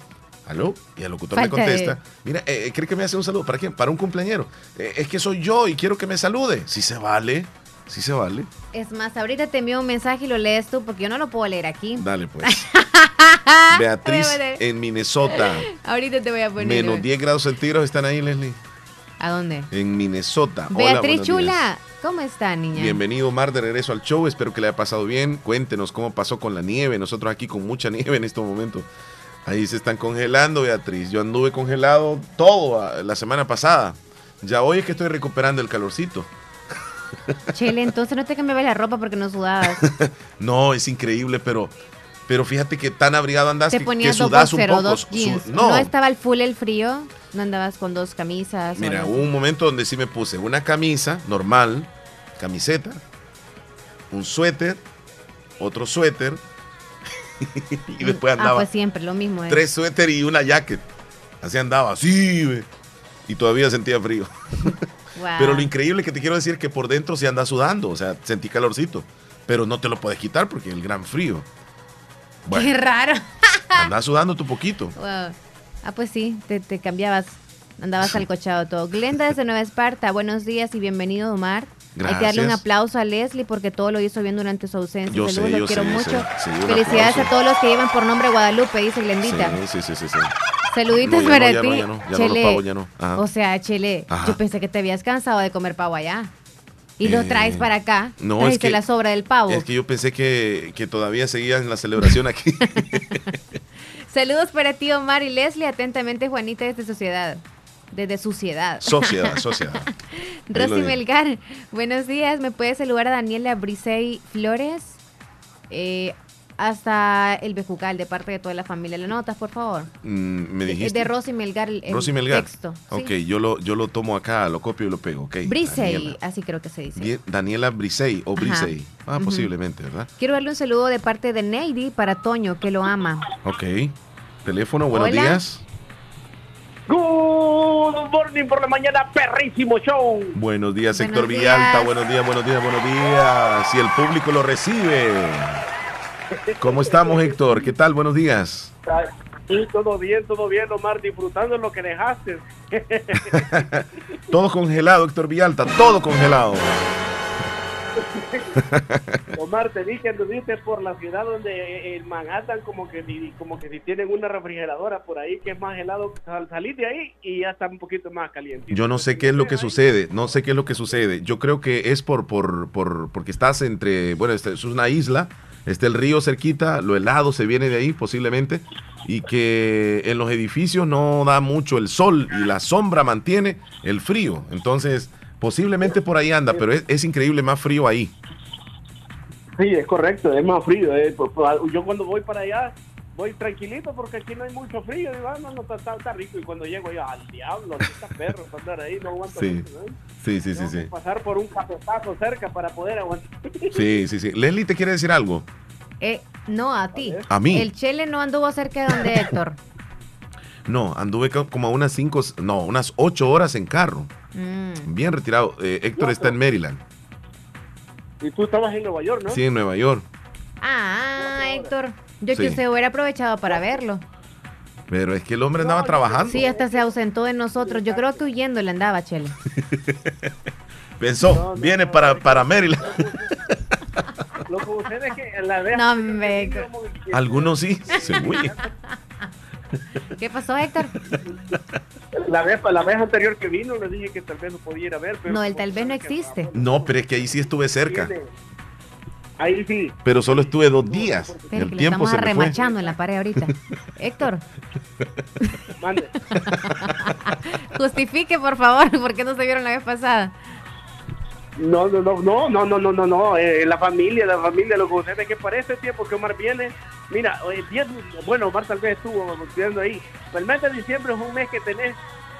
¿Aló? Y el locutor Falta me de- contesta. Mira, eh, ¿cree que me hace un saludo? ¿Para quién? Para un cumpleañero. "Eh, es que soy yo y quiero que me salude. Si se vale. Si se vale. Es más, ahorita te envío un mensaje y lo lees tú porque yo no lo puedo leer aquí. Dale, pues. Beatriz en Minnesota. Ahorita te voy a poner. Menos uno. 10 grados centígrados están ahí, Leslie. ¿A dónde? En Minnesota. Beatriz Chula, días. ¿cómo está, niña? Bienvenido, Mar, de regreso al show. Espero que le haya pasado bien. Cuéntenos cómo pasó con la nieve. Nosotros aquí con mucha nieve en estos momentos. Ahí se están congelando, Beatriz. Yo anduve congelado todo ah, la semana pasada. Ya hoy es que estoy recuperando el calorcito. Chele, entonces no te cambiabas la ropa porque no sudabas. No, es increíble, pero, pero fíjate que tan abrigado andaste Te que dos sudas un poco. dos Su- jeans. no, no. estaba al full el frío? ¿No andabas con dos camisas? Mira, hubo un momento donde sí me puse una camisa normal, camiseta, un suéter, otro suéter, y después Ah, andaba pues siempre, lo mismo. ¿eh? tres suéter y una jacket. Así andaba, así, ve. y todavía sentía frío. Wow. Pero lo increíble que te quiero decir es que por dentro se anda sudando, o sea, sentí calorcito, pero no te lo puedes quitar porque el gran frío. Qué raro. andas sudando tu poquito. Wow. Ah, pues sí, te, te cambiabas. Andabas alcochado todo. Glenda desde Nueva Esparta, buenos días y bienvenido, Omar. Hay que darle un Gracias. aplauso a Leslie porque todo lo hizo bien durante su ausencia. Yo Saludos, sé, lo yo quiero sé, mucho. sé. Felicidades a todos los que llevan por nombre Guadalupe, dice Glendita. Sí, sí, sí. Saluditos No, para no, ti. no, Chele. pavos. O sea, Chele, Ajá. yo pensé que te habías cansado de comer pavo allá. Y lo Eh, traes para acá. no, es que- la sobra del pavo. Es que yo pensé que, que todavía seguías en la celebración aquí. Saludos para ti, Omar y Leslie. Atentamente, Juanita, desde Sociedad. Desde Suciedad. sociedad, sociedad. Rosy. Melgar, buenos días. ¿Me puede saludar a Daniela Brisey Flores? Eh, hasta el Bejucal, de parte de toda la familia. ¿Lo notas, por favor? Mm, me Es dijiste. de Rosy Melgar el, el Rosy Melgar. texto. sí. Ok, yo lo, yo lo tomo acá, lo copio y lo pego. ok. Brisey, Daniela. así creo que se dice. Bien, Daniela Brisey o Ajá. Brisey. Ah, posiblemente, ¿verdad? Quiero darle un saludo de parte de Neidy para Toño, que lo ama. Ok. Teléfono, buenos Hola. días. Good morning por la mañana, perrísimo show. Buenos días, Buenos Héctor días. Villalta. Buenos días, buenos días, buenos días. Si el público lo recibe. ¿Cómo estamos, Héctor? ¿Qué tal? Buenos días. Sí, todo bien, todo bien, Omar, disfrutando lo que dejaste. Todo congelado, Héctor Villalta. Todo congelado. Omar, te dije que anduviste por la ciudad donde en Manhattan como que como que si tienen una refrigeradora por ahí que es más helado, sal- salís de ahí y ya está un poquito más caliente. Yo no sé qué es lo que sucede, no sé qué es lo que sucede. Yo creo que es por, por, por porque estás entre, bueno, este, es una isla, está el río cerquita, lo helado se viene de ahí posiblemente, y que en los edificios no da mucho el sol y la sombra mantiene el frío. Entonces, posiblemente por ahí anda, pero es, es increíble más frío ahí. Sí, es correcto, es más frío. eh, por- por- Yo cuando voy para allá voy tranquilito porque aquí no hay mucho frío. Digo, ah, no, no, está, está- está rico. Y cuando llego yo, al diablo, aquí está perro para andar ahí, no aguanto Sí, mucho, ¿eh? sí, sí, sí, Tengo sí. que pasar por un cafetazo cerca para poder aguantar. Sí, sí, sí. Leslie te quiere decir algo. Eh, no, a ti. A mí. El Chele no anduvo cerca de donde Héctor. No, anduve co- como a unas cinco, no, unas ocho horas en carro. Mm. Bien retirado. Eh, Héctor está en Maryland. Y tú estabas en Nueva York, ¿no? Sí, en Nueva York. Ah, Héctor. Yo Sí. que usted hubiera aprovechado para verlo. Pero es que el hombre andaba trabajando. Sí, hasta se ausentó de nosotros. Yo creo que huyendo le andaba, Chele. Pensó, viene para, para Maryland. Lo que sucede es que en la vez No, hombre. Algunos sí, se huyen. ¿Qué pasó, Héctor? La vez, la vez anterior que vino le dije que tal vez lo podía ir a ver, pero No, el tal vez no existe. No, pero es que ahí sí estuve cerca. ahí sí. Pero solo estuve dos días. Espera, El tiempo estamos se me fue. en la pared ahorita. Héctor, Mande. justifique, por favor, por qué no se vieron la vez pasada. No, no, no, no, no, no, no, no, no, eh, la familia, la familia, lo que sucede es que para este tiempo que Omar viene, mira, eh, bueno, Omar tal vez estuvo viendo ahí, pero el mes de diciembre es un mes que tenés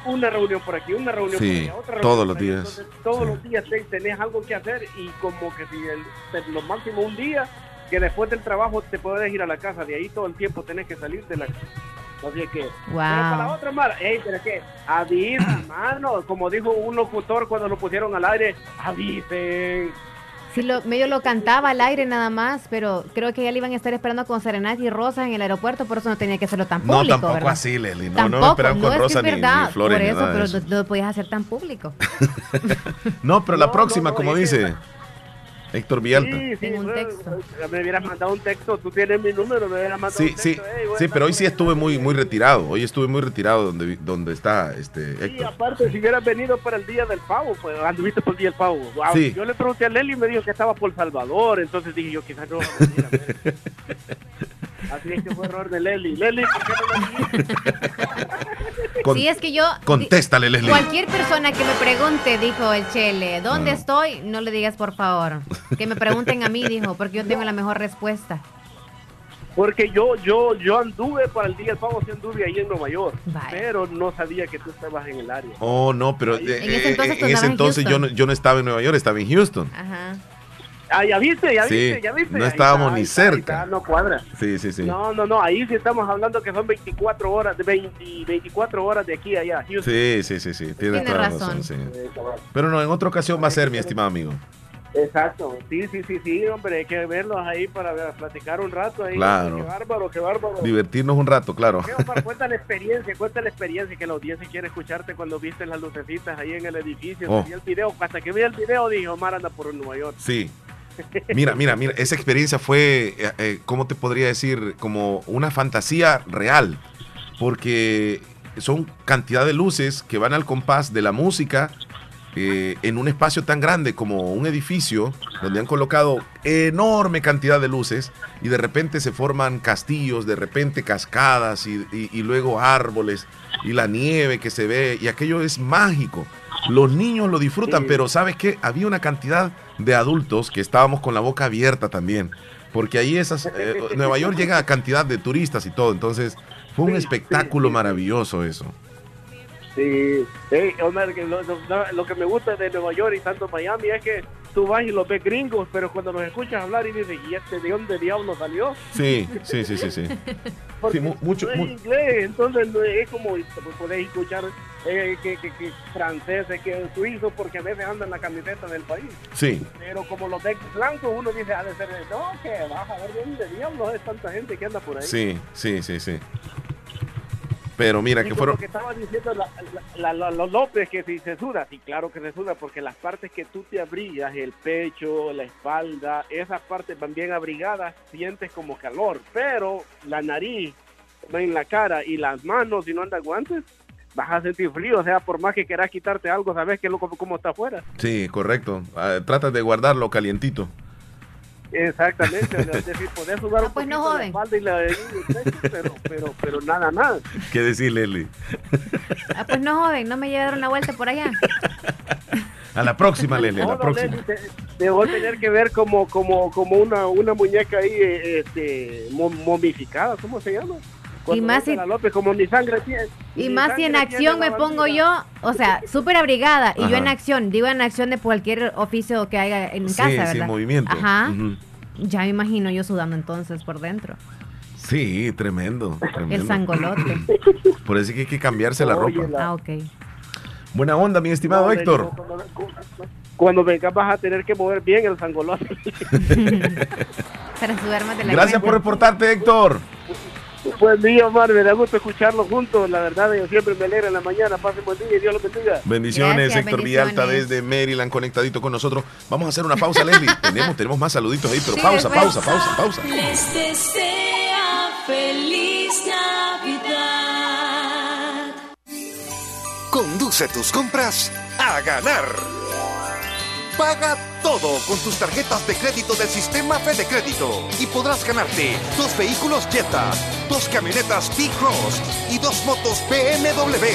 una reunión por aquí, una reunión Sí, por allá, otra reunión todos los días. Entonces, todos los días te- tenés algo que hacer y como que si el, lo máximo un día, que después del trabajo te puedes ir a la casa, de ahí todo el tiempo tenés que salir de la casa. Así que, pero para la otra, Mar, ey, pero es que avisa, mano, como dijo un locutor cuando lo pusieron al aire, avisen. Sí, lo, medio lo cantaba al aire nada más, pero creo que ya le iban a estar esperando con Serenata y Rosas en el aeropuerto, por eso no tenía que hacerlo tan No, público, tampoco ¿verdad? así, Leslie. No, Tampoco, no me esperaban con es que Rosa es ni, verdad, ni Flores por ni eso, nada pero no, no lo podías hacer tan público. No, pero la próxima, como dice Héctor Villalta. Sí, sí, un texto. Me hubieras mandado un texto, tú tienes mi número, me hubieras mandado Sí, un sí, texto. ey, güey, sí, pero hoy sí estuve muy, muy retirado. Hoy estuve muy retirado donde, donde está este Y Héctor. aparte, si hubieras venido para el Día del Pavo, pues anduviste por el Día del Pavo. Wow. Sí. Yo le pregunté a Leli y me dijo que estaba por Salvador, entonces dije yo, quizás no va Así es que fue error de Leli. Leli, ¿por qué no? Con- sí, es que yo... Contéstale, Leslie. Cualquier persona que me pregunte, dijo el Chele, ¿dónde Ah. estoy? No le digas por favor. Que me pregunten a mí, dijo, porque yo tengo la mejor respuesta. Porque yo, yo, yo anduve para el Día del Pavo, sí anduve ahí en Nueva York, pero no sabía que tú estabas en el área. Oh, no, pero eh, En ese eh, entonces tú en ese andabas en entonces yo no, yo no estaba en Nueva York, estaba en Houston. Ajá. Ah, ya viste, ya Sí, viste, ya viste. no estábamos está, ni está, cerca. está, no cuadra. Sí, sí, sí. No, no, no, ahí sí estamos hablando que son 24 horas, de 20, 24 horas de aquí a allá. Houston. Sí, sí, sí, sí. Tienes Tiene toda razón. razón. sí. Pero no, en otra ocasión va a ser, mi estimado amigo. Exacto, sí, sí, sí, sí, hombre, hay que verlos ahí para platicar un rato ahí. Claro. Qué bárbaro, qué bárbaro. Divertirnos un rato, claro. Cuenta la experiencia, cuenta la experiencia que la audiencia quiere escucharte cuando viste las lucecitas ahí en el edificio. Oh. Vi el video, hasta que vi el video dije, Omar anda por Nueva York. Sí. Mira, mira, mira, esa experiencia fue, eh, eh, ¿cómo te podría decir? Como una fantasía real, porque son cantidad de luces que van al compás de la música eh, en un espacio tan grande como un edificio donde han colocado enorme cantidad de luces y de repente se forman castillos, de repente cascadas y, y- y luego árboles y la nieve que se ve y aquello es mágico. Los niños lo disfrutan, Sí. pero ¿sabes qué? Había una cantidad de adultos que estábamos con la boca abierta también, porque ahí esas, eh, Nueva York llega a cantidad de turistas y todo, entonces fue un Sí, espectáculo maravilloso eso. Sí, Ey, Omar, lo, lo- lo que me gusta de Nueva York y tanto Miami es que tú vas y los ves gringos, pero cuando los escuchas hablar y dices, ¿y este de dónde diablo salió? Sí, sí, sí, sí, sí. Porque Sí, mu- mucho- no es inglés, entonces no es como podéis escuchar eh, que, que, que franceses, que suizos, porque a veces andan la camiseta del país. Sí, Pero como los ves blancos, uno dice, ha de ser, no, que vas a ver de dónde diablos es tanta gente que anda por ahí. sí, sí, sí, sí. Pero mira, Y que fueron... que estaba diciendo la, la- la- los López que si se suda, sí, claro que se suda, porque las partes que tú te abrigas, el pecho, la espalda, esas partes van bien abrigadas, sientes como calor, pero la nariz, en la cara y las manos, si no andas guantes, vas a sentir frío, o sea, por más que quieras quitarte algo, sabes que lo como está afuera. Sí, correcto. Ah, trata de guardarlo calientito. Exactamente, es decir, podés sudar un pues poquito no la joden. espalda y la pecho, pero, pero, pero nada más. ¿Qué decir, Leslie? Ah, pues no joven, no me llevaron la vuelta por allá. A la próxima, Leslie, a la No, próxima. Leslie, te, te voy a tener que ver como, como, como una, una muñeca ahí eh, este, mo- momificada, ¿cómo se llama? Cuando más si- la López, como mi sangre tiene. Y mi más si en acción me pongo yo, o sea, súper abrigada, y yo en acción, digo en acción de cualquier oficio que haya en Sí, casa, sí, ¿verdad? movimiento. Ajá. Ya me imagino yo sudando entonces por dentro. Sí, tremendo, tremendo. El sangolote. Por eso es que hay que cambiarse la Oye, ropa. la- Ah, ok. Buena onda, mi estimado No, Héctor. Cuando- cu- cuando vengas vas a tener que mover bien el sangolote. Para sudar más de la Gracias por reportarte, Héctor. Buen día, Omar, me da gusto escucharlos juntos. La verdad, yo siempre me alegra en la mañana. Pasen buen día y Dios los bendiga. Bendiciones, Gracias, Héctor bendiciones. Villalta desde Maryland, conectadito con nosotros. Vamos a hacer una pausa, Leslie. tenemos, tenemos más saluditos ahí, pero Sí, pausa, pausa, pausa, pausa. Les desea feliz Navidad. Conduce tus compras a ganar. Paga todo con tus tarjetas de crédito del sistema Fede Crédito y podrás ganarte dos vehículos Jetta, dos camionetas T-Cross y dos motos BMW.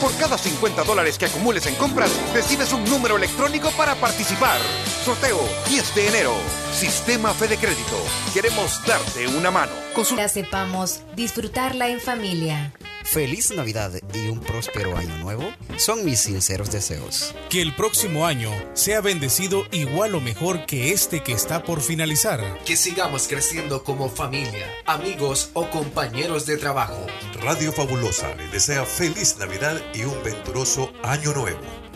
Por cada 50 dólares que acumules en compras, recibes un número electrónico para participar. Sorteo 10 de enero. Sistema Fede Crédito. Queremos darte una mano. Ya sepamos disfrutarla en familia. Feliz Navidad y un próspero año nuevo son mis sinceros deseos. Que el próximo año sea bendecido igual o mejor que este que está por finalizar. Que sigamos creciendo como familia, amigos o compañeros de trabajo. Radio Fabulosa le desea feliz Navidad y un venturoso año nuevo.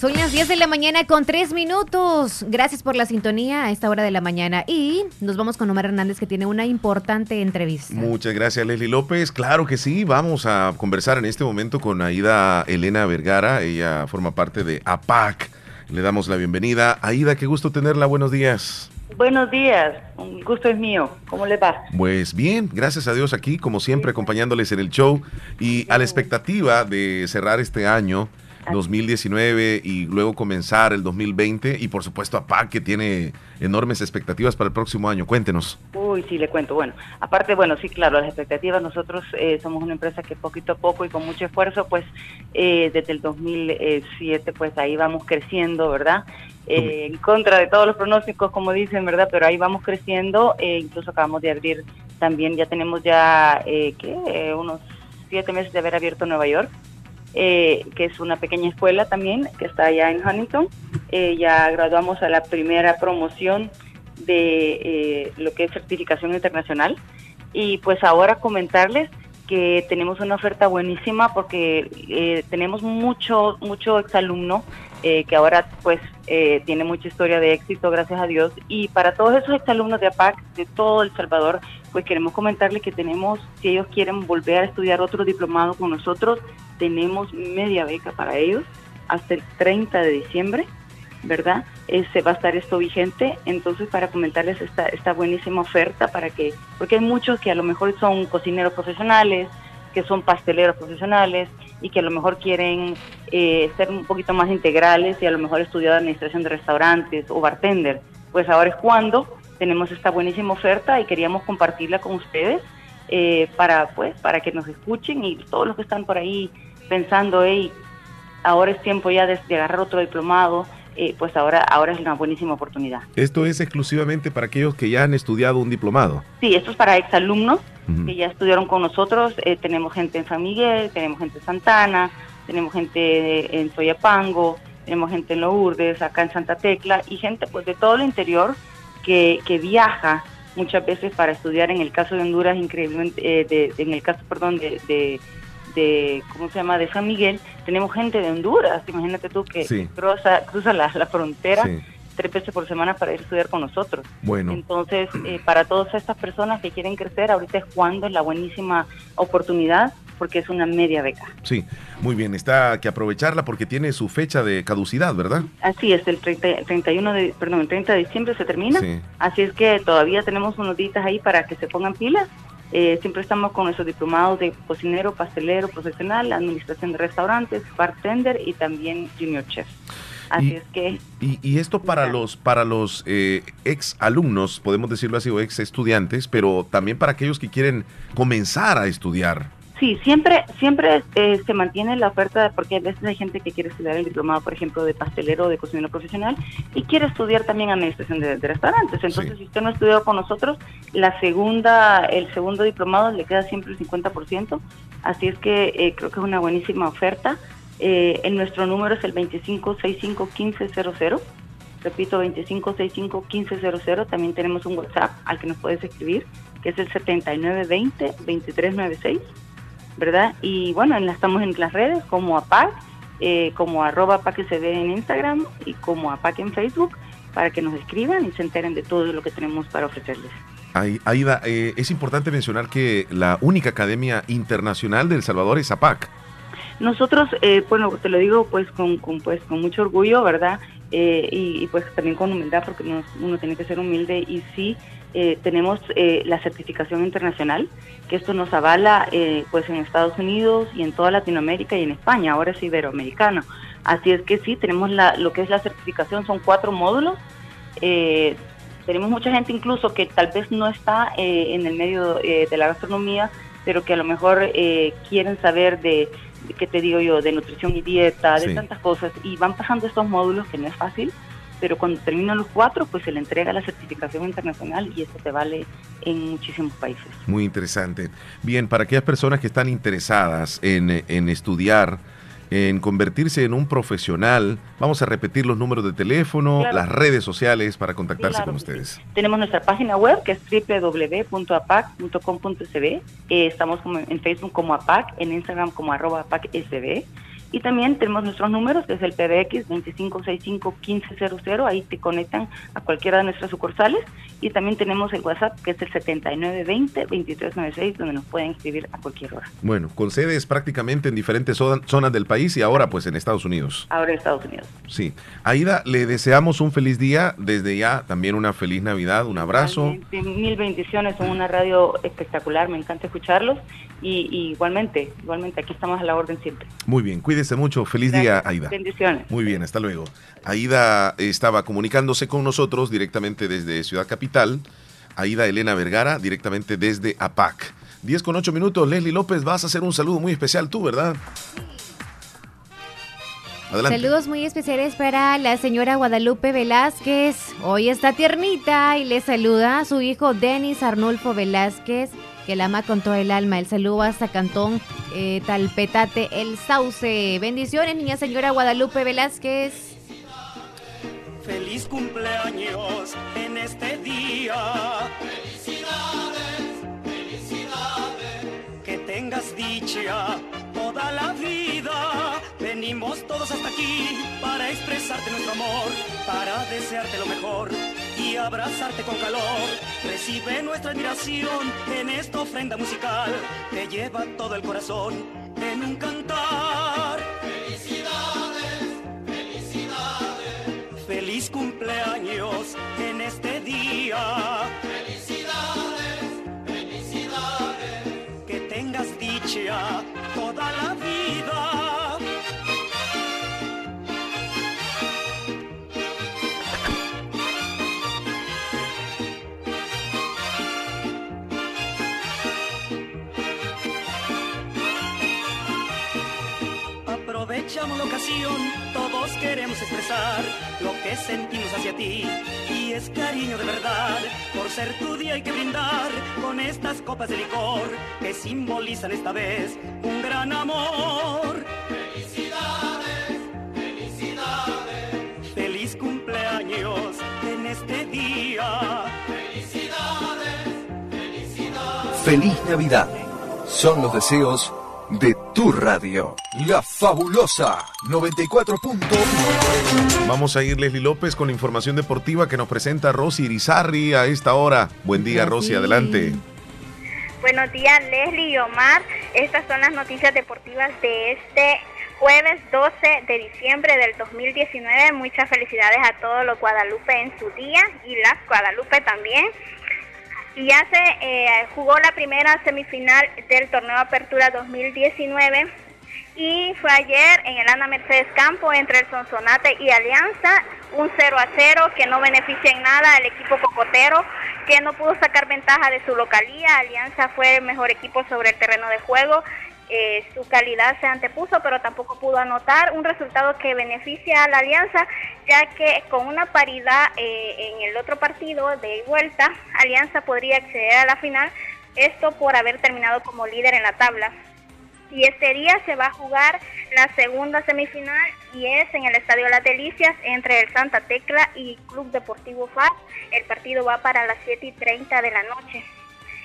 Son las 10 de la mañana con 3 minutos. Gracias por la sintonía a esta hora de la mañana. Y nos vamos con Omar Hernández que tiene una importante entrevista. Muchas gracias, Leslie López. Claro que sí, vamos a conversar en este momento con Aida Elena Vergara. Ella forma parte de APAC. Le damos la bienvenida. Aida, qué gusto tenerla. Buenos días. Buenos días, un gusto es mío. ¿Cómo le va? Pues bien, gracias a Dios aquí, como siempre, acompañándoles en el show y a la expectativa de cerrar este año 2019 y luego comenzar el 2020 y por supuesto APAC que tiene enormes expectativas para el próximo año. Cuéntenos. Uy, sí, le cuento. Bueno, aparte, bueno, sí, claro, las expectativas, nosotros eh, somos una empresa que poquito a poco y con mucho esfuerzo, pues eh, desde el 2007, pues ahí vamos creciendo, ¿verdad? Eh, en contra de todos los pronósticos, como dicen, ¿verdad? Pero ahí vamos creciendo, eh, incluso acabamos de abrir también, ya tenemos ya, eh, ¿qué? Eh, unos siete meses de haber abierto Nueva York. Eh, que es una pequeña escuela también, que está allá en Huntington. Eh, ya graduamos a la primera promoción de eh, lo que es certificación internacional. Y pues ahora comentarles que tenemos una oferta buenísima porque eh, tenemos mucho, mucho exalumno eh, que ahora pues tiene mucha historia de éxito, gracias a Dios. Y para todos esos exalumnos de APAC, de todo El Salvador, pues queremos comentarles que tenemos, si ellos quieren volver a estudiar otro diplomado con nosotros, tenemos media beca para ellos hasta el 30 de diciembre. ¿verdad? se va a estar esto vigente, entonces para comentarles esta, esta buenísima oferta para que, porque hay muchos que a lo mejor son cocineros profesionales, que son pasteleros profesionales y que a lo mejor quieren eh, ser un poquito más integrales y a lo mejor estudiar administración de restaurantes o bartender. Pues ahora es cuando tenemos esta buenísima oferta y queríamos compartirla con ustedes eh, para pues para que nos escuchen y todos los que están por ahí pensando, hey, ahora es tiempo ya de, de agarrar otro diplomado, eh, pues ahora, ahora es una buenísima oportunidad. Esto es exclusivamente para aquellos que ya han estudiado un diplomado. Sí, esto es para exalumnos que ya estudiaron con nosotros. Eh, tenemos gente en San Miguel, tenemos gente en Santana, tenemos gente en Soyapango, tenemos gente en Lourdes, acá en Santa Tecla y gente pues de todo el interior que, que viaja muchas veces para estudiar. En el caso de Honduras, increíblemente, eh, de- en el caso, perdón, de, de, de, ¿cómo se llama? De San Miguel, tenemos gente de Honduras. Imagínate tú que Sí. cruza, cruza la, la frontera Sí. tres veces por semana para ir a estudiar con nosotros. Bueno. Entonces, eh, para todas estas personas que quieren crecer, ahorita es cuando es la buenísima oportunidad porque es una media beca. Sí, muy bien, está que aprovecharla porque tiene su fecha de caducidad, ¿verdad? Así es, el 30, el 31 de, perdón, el 30 de diciembre se termina. Sí. Así es que todavía tenemos unos días ahí para que se pongan pilas. Eh, siempre estamos con nuestros diplomados de cocinero, pastelero, profesional, administración de restaurantes, bartender y también junior chef. Así Y- es que Y, y esto para los para los eh, ex alumnos, podemos decirlo así, o ex estudiantes, pero también para aquellos que quieren comenzar a estudiar. Sí, siempre, siempre eh, se mantiene la oferta porque a veces hay gente que quiere estudiar el diplomado, por ejemplo, de pastelero o de cocinero profesional y quiere estudiar también administración de, de restaurantes. Entonces, si usted no ha estudiado con nosotros, la segunda, el segundo diplomado le queda siempre el 50%. Así es que eh, creo que es una buenísima oferta. Eh, en nuestro número es el 25651500. Repito, 25651500. También tenemos un WhatsApp al que nos puedes escribir, que es el 7920-2396. ¿Verdad? Y bueno, estamos en las redes como APAC eh, como arroba APACSB en Instagram y como APAC en Facebook para que nos escriban y se enteren de todo lo que tenemos para ofrecerles. Ai- Aida, eh, es importante mencionar que la única academia internacional de El Salvador es APAC. Nosotros, eh, bueno, te lo digo pues con, con, pues con mucho orgullo, ¿verdad? Eh, y, y, pues también con humildad, porque uno tiene que ser humilde y sí eh, tenemos eh, la certificación internacional, que esto nos avala eh, pues en Estados Unidos y en toda Latinoamérica y en España, ahora es iberoamericano. Así es que sí, tenemos la, lo que es la certificación, son cuatro módulos. Eh, tenemos mucha gente incluso que tal vez no está eh, en el medio eh, de la gastronomía, pero que a lo mejor eh, quieren saber de, de, ¿qué te digo yo?, de nutrición y dieta, de Sí. tantas cosas, y van pasando estos módulos que no es fácil, pero cuando terminan los cuatro, pues se le entrega la certificación internacional y esto te vale en muchísimos países. Muy interesante. Bien, para aquellas personas que están interesadas en, en estudiar, en convertirse en un profesional, vamos a repetir los números de teléfono, Claro. las redes sociales para contactarse Claro con sí. ustedes. Tenemos nuestra página web que es www.apac.com.sb. Eh, estamos como en Facebook como APAC, en Instagram como arroba APACSB. Y también tenemos nuestros números, que es el PBX 2565-1500. Ahí te conectan a cualquiera de nuestras sucursales. Y también tenemos el WhatsApp, que es el 7920-2396, donde nos pueden escribir a cualquier hora. Bueno, con sedes prácticamente en diferentes zo- zonas del país y ahora pues en Estados Unidos. Ahora en Estados Unidos. Sí. Aida, le deseamos un feliz día, desde ya también una feliz Navidad, un abrazo. Mil bendiciones, son una radio espectacular, me encanta escucharlos. Y, y igualmente, igualmente, aquí estamos a la orden siempre. Muy bien, cuídese mucho. Feliz día. Aida. Bendiciones. Muy bien, hasta luego. Aida estaba comunicándose con nosotros directamente desde Ciudad Capital. Aida Elena Vergara, directamente desde APAC. 10 con 8 minutos. Leslie López, vas a hacer un saludo muy especial tú, ¿verdad? Adelante. Saludos muy especiales para la señora Guadalupe Velázquez. Hoy está tiernita y le saluda a su hijo Denis Arnulfo Velázquez, que la ama con todo el alma. El saludo hasta Cantón eh, Talpetate, El Sauce. Bendiciones, niña señora Guadalupe Velázquez. Feliz cumpleaños en este día. Felicidades, felicidades. Que tengas dicha toda la vida. Venimos todos hasta aquí para expresarte nuestro amor, para desearte lo mejor y abrazarte con calor. Recibe nuestra admiración en esta ofrenda musical. Te lleva todo el corazón en un cantar. Felicidades, felicidades. Feliz cumpleaños en este día. Felicidades, felicidades. Que tengas dicha toda la vida. Aprovechamos la ocasión, todos queremos expresar lo que sentimos hacia ti y es cariño de verdad. Por ser tu día hay que brindar con estas copas de licor que simbolizan esta vez un gran amor. Felicidades, felicidades. Feliz cumpleaños en este día. Felicidades, felicidades. Feliz Navidad. Son los deseos de tu radio. La fabulosa 94.1. Vamos a ir, Leslie López, con la información deportiva que nos presenta Rosy Irizarri a esta hora. Buen día, Rosy, adelante. Buenos días, Leslie y Omar. Estas son las noticias deportivas de este jueves 12 de diciembre del 2019. Muchas felicidades a todos los Guadalupe en su día y las Guadalupe también. Y ya se eh, jugó la primera semifinal del torneo Apertura 2019 y fue ayer en el Ana Mercedes Campo entre el Sonsonate y Alianza, un 0 a 0 que no beneficia en nada al equipo cocotero, que no pudo sacar ventaja de su localía. Alianza fue el mejor equipo sobre el terreno de juego. Eh, su calidad se antepuso, pero tampoco pudo anotar un resultado que beneficia a la alianza, ya que con una paridad eh, en el otro partido de vuelta, Alianza podría acceder a la final, esto por haber terminado como líder en la tabla. Y este día se va a jugar la segunda semifinal y es en el Estadio Las Delicias entre el Santa Tecla y Club Deportivo FAS. El partido va para las 7 y 30 de la noche.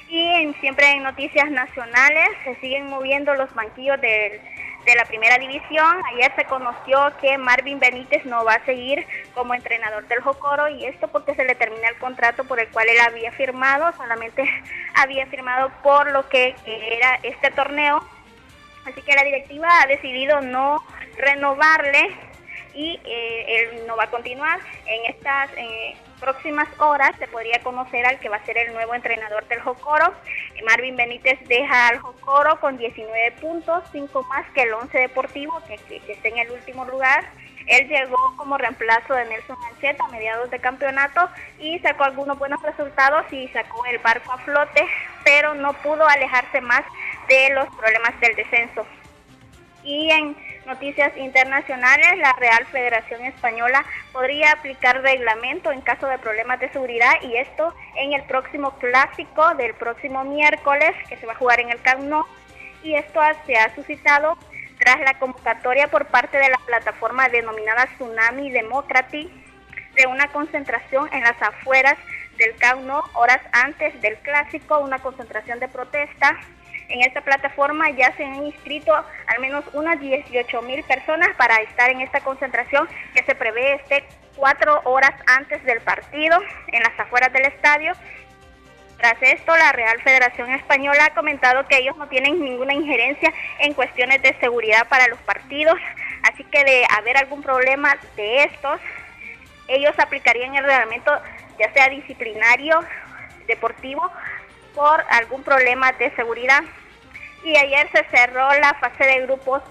Y siempre en noticias nacionales se siguen moviendo los banquillos del, de la primera división. Ayer se conoció que Marvin Benítez no va a seguir como entrenador del Jocoro y esto porque se le termina el contrato por el cual él había firmado, solamente había firmado por lo que era este torneo. Así que la directiva ha decidido no renovarle y eh, él no va a continuar. En estas eh, próximas horas se podría conocer al que va a ser el nuevo entrenador del Jocoro. Eh, Marvin Benítez deja al Jocoro con 19 puntos, 5 más que el 11 Deportivo, que, está en el último lugar. Él llegó como reemplazo de Nelson Mancheta a mediados de campeonato y sacó algunos buenos resultados y sacó el barco a flote, pero no pudo alejarse más de los problemas del descenso. Y en noticias internacionales, la Real Federación Española podría aplicar reglamento en caso de problemas de seguridad y esto en el próximo clásico del próximo miércoles que se va a jugar en el Camp. Y esto se ha suscitado tras la convocatoria por parte de la plataforma denominada Tsunami Democracy de una concentración en las afueras del Camp Nou horas antes del clásico, una concentración de protesta en esta plataforma ya se han inscrito al menos unas 18 mil personas para estar en esta concentración que se prevé este cuatro horas antes del partido en las afueras del estadio. Tras esto, la Real Federación Española ha comentado que ellos no tienen ninguna injerencia en cuestiones de seguridad para los partidos, así que de haber algún problema de estos, ellos aplicarían el reglamento ya sea disciplinario, deportivo por algún problema de seguridad. Y ayer se cerró la fase de grupos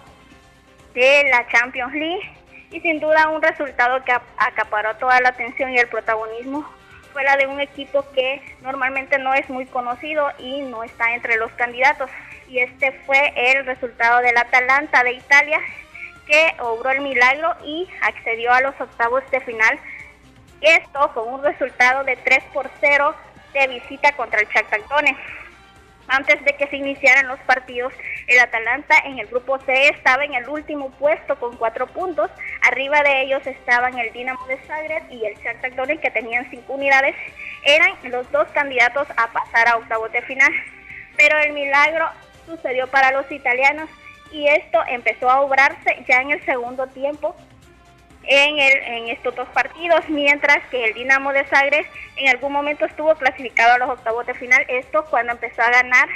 de la Champions League y sin duda un resultado que acaparó toda la atención y el protagonismo fue la de un equipo que normalmente no es muy conocido y no está entre los candidatos. Y este fue el resultado del Atalanta de Italia que obró el milagro y accedió a los octavos de final. Esto con un resultado de 3 por 0 de visita contra el Shakhtar Antes de que se iniciaran los partidos, el Atalanta en el grupo C estaba en el último puesto con cuatro puntos. Arriba de ellos estaban el Dinamo de Zagreb y el Shakhtar que tenían cinco unidades. Eran los dos candidatos a pasar a octavos de final. Pero el milagro sucedió para los italianos y esto empezó a obrarse ya en el segundo tiempo en, el, en estos dos partidos, mientras que el Dinamo de Zagreb en algún momento estuvo clasificado a los octavos de final, esto cuando empezó a ganar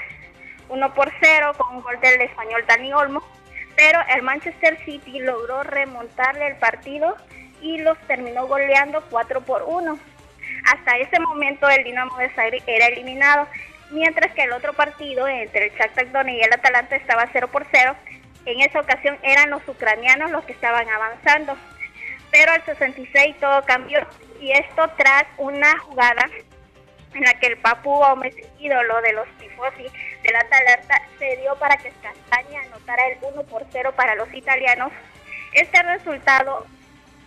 1 por 0 con un gol del español Dani Olmo, pero el Manchester City logró remontarle el partido y los terminó goleando 4 por 1. Hasta ese momento el Dinamo de Zagreb era eliminado, mientras que el otro partido entre el Shakhtar Donetsk y el Atalanta estaba 0 por 0. En esa ocasión eran los ucranianos los que estaban avanzando pero al 66 todo cambió y esto tras una jugada en la que el Papu Gómez, ídolo de los tifosi del Atalanta, se dio para que Castaña anotara el 1 por 0 para los italianos. Este resultado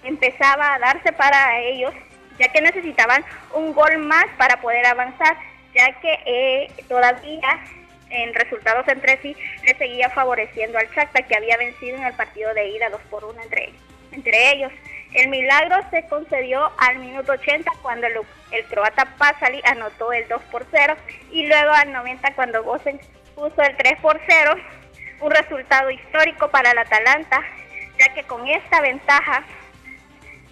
empezaba a darse para ellos, ya que necesitaban un gol más para poder avanzar, ya que eh, todavía en resultados entre sí le seguía favoreciendo al Shakhtar que había vencido en el partido de ida 2 por 1 entre, entre ellos. El milagro se concedió al minuto 80 cuando el, croata Pasali anotó el 2 por 0 y luego al 90 cuando Gosen puso el 3 por 0, un resultado histórico para el Atalanta, ya que con esta ventaja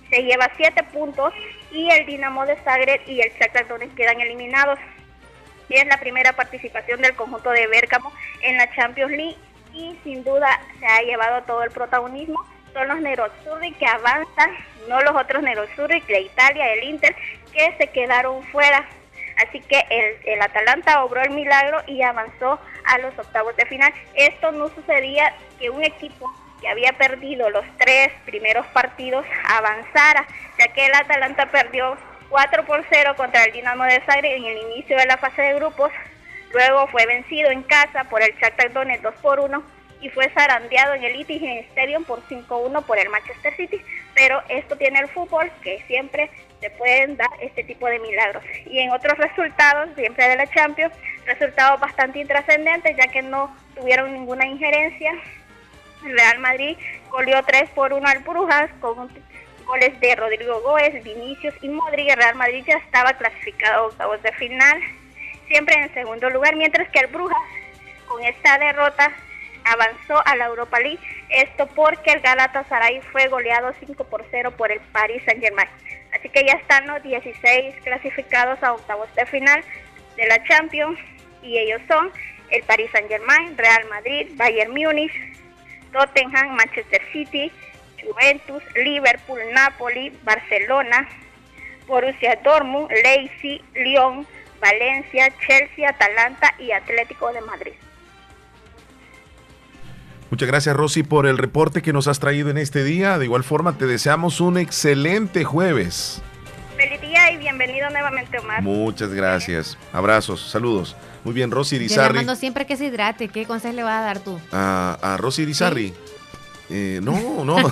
se lleva 7 puntos y el Dinamo de Zagreb y el Shakhtar Donetsk quedan eliminados. Y es la primera participación del conjunto de Bérgamo en la Champions League y sin duda se ha llevado todo el protagonismo son los Nerazzurri que avanzan, no los otros Nerazzurri de Italia, el Inter, que se quedaron fuera. Así que el, el, Atalanta obró el milagro y avanzó a los octavos de final. Esto no sucedía que un equipo que había perdido los tres primeros partidos avanzara, ya que el Atalanta perdió 4 por 0 contra el Dinamo de Zagreb en el inicio de la fase de grupos. Luego fue vencido en casa por el Shakhtar Donetsk 2 por 1 y fue zarandeado en el Etihad Stadium por 5-1 por el Manchester City, pero esto tiene el fútbol que siempre se pueden dar este tipo de milagros. Y en otros resultados, siempre de la Champions, resultados bastante intrascendentes ya que no tuvieron ninguna injerencia. El Real Madrid goleó 3 por 1 al Brujas con goles de Rodrigo Góez, Vinicius y Modric. Real Madrid ya estaba clasificado a octavos de final, siempre en segundo lugar, mientras que el Brujas con esta derrota avanzó a la Europa League. Esto porque el Galatasaray fue goleado 5 por 0 por el Paris Saint Germain. Así que ya están los 16 clasificados a octavos de final de la Champions y ellos son el Paris Saint Germain, Real Madrid, Bayern Múnich, Tottenham, Manchester City, Juventus, Liverpool, Napoli, Barcelona, Borussia Dortmund, Leipzig, Lyon, Valencia, Chelsea, Atalanta y Atlético de Madrid. Muchas gracias Rosy por el reporte que nos has traído en este día. De igual forma te deseamos un excelente jueves. Feliz día y bienvenido nuevamente Omar. Muchas gracias. Abrazos, saludos. Muy bien, Rosy Yo le mando siempre que se hidrate. ¿Qué consejo le vas a dar tú? A, a Rosy Irizarry. Eh, no, no.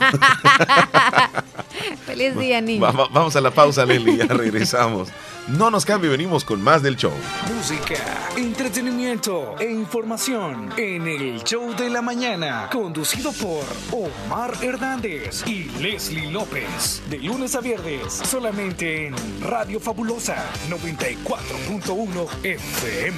Feliz día, niño. Va- va- vamos a la pausa, Leslie, ya regresamos. No nos cambie, venimos con más del show. Música, entretenimiento e información en el show de la mañana, conducido por Omar Hernández y Leslie López. De lunes a viernes, solamente en Radio Fabulosa 94.1 FM.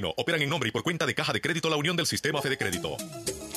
operan en nombre y por cuenta de Caja de Crédito La Unión del Sistema Fede Crédito.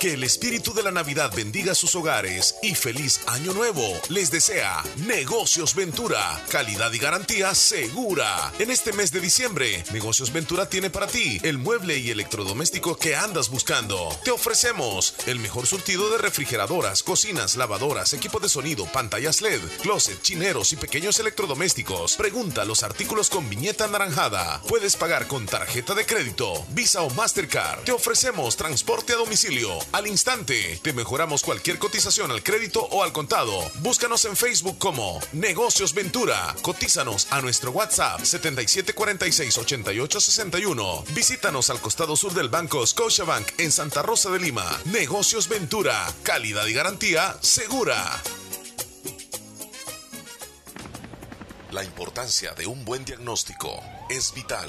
Que el espíritu de la Navidad bendiga sus hogares y feliz año nuevo. Les desea Negocios Ventura, calidad y garantía segura. En este mes de diciembre, Negocios Ventura tiene para ti el mueble y electrodoméstico que andas buscando. Te ofrecemos el mejor surtido de refrigeradoras, cocinas, lavadoras, equipo de sonido, pantallas LED, closet, chineros y pequeños electrodomésticos. Pregunta los artículos con viñeta anaranjada. Puedes pagar con tarjeta de crédito, Visa o Mastercard. Te ofrecemos transporte a domicilio al instante. Te mejoramos cualquier cotización al crédito o al contado. Búscanos en Facebook como Negocios Ventura. Cotízanos a nuestro WhatsApp 77468861. Visítanos al costado sur del banco Scotiabank en Santa Rosa de Lima. Negocios Ventura. Calidad y garantía segura. La importancia de un buen diagnóstico es vital.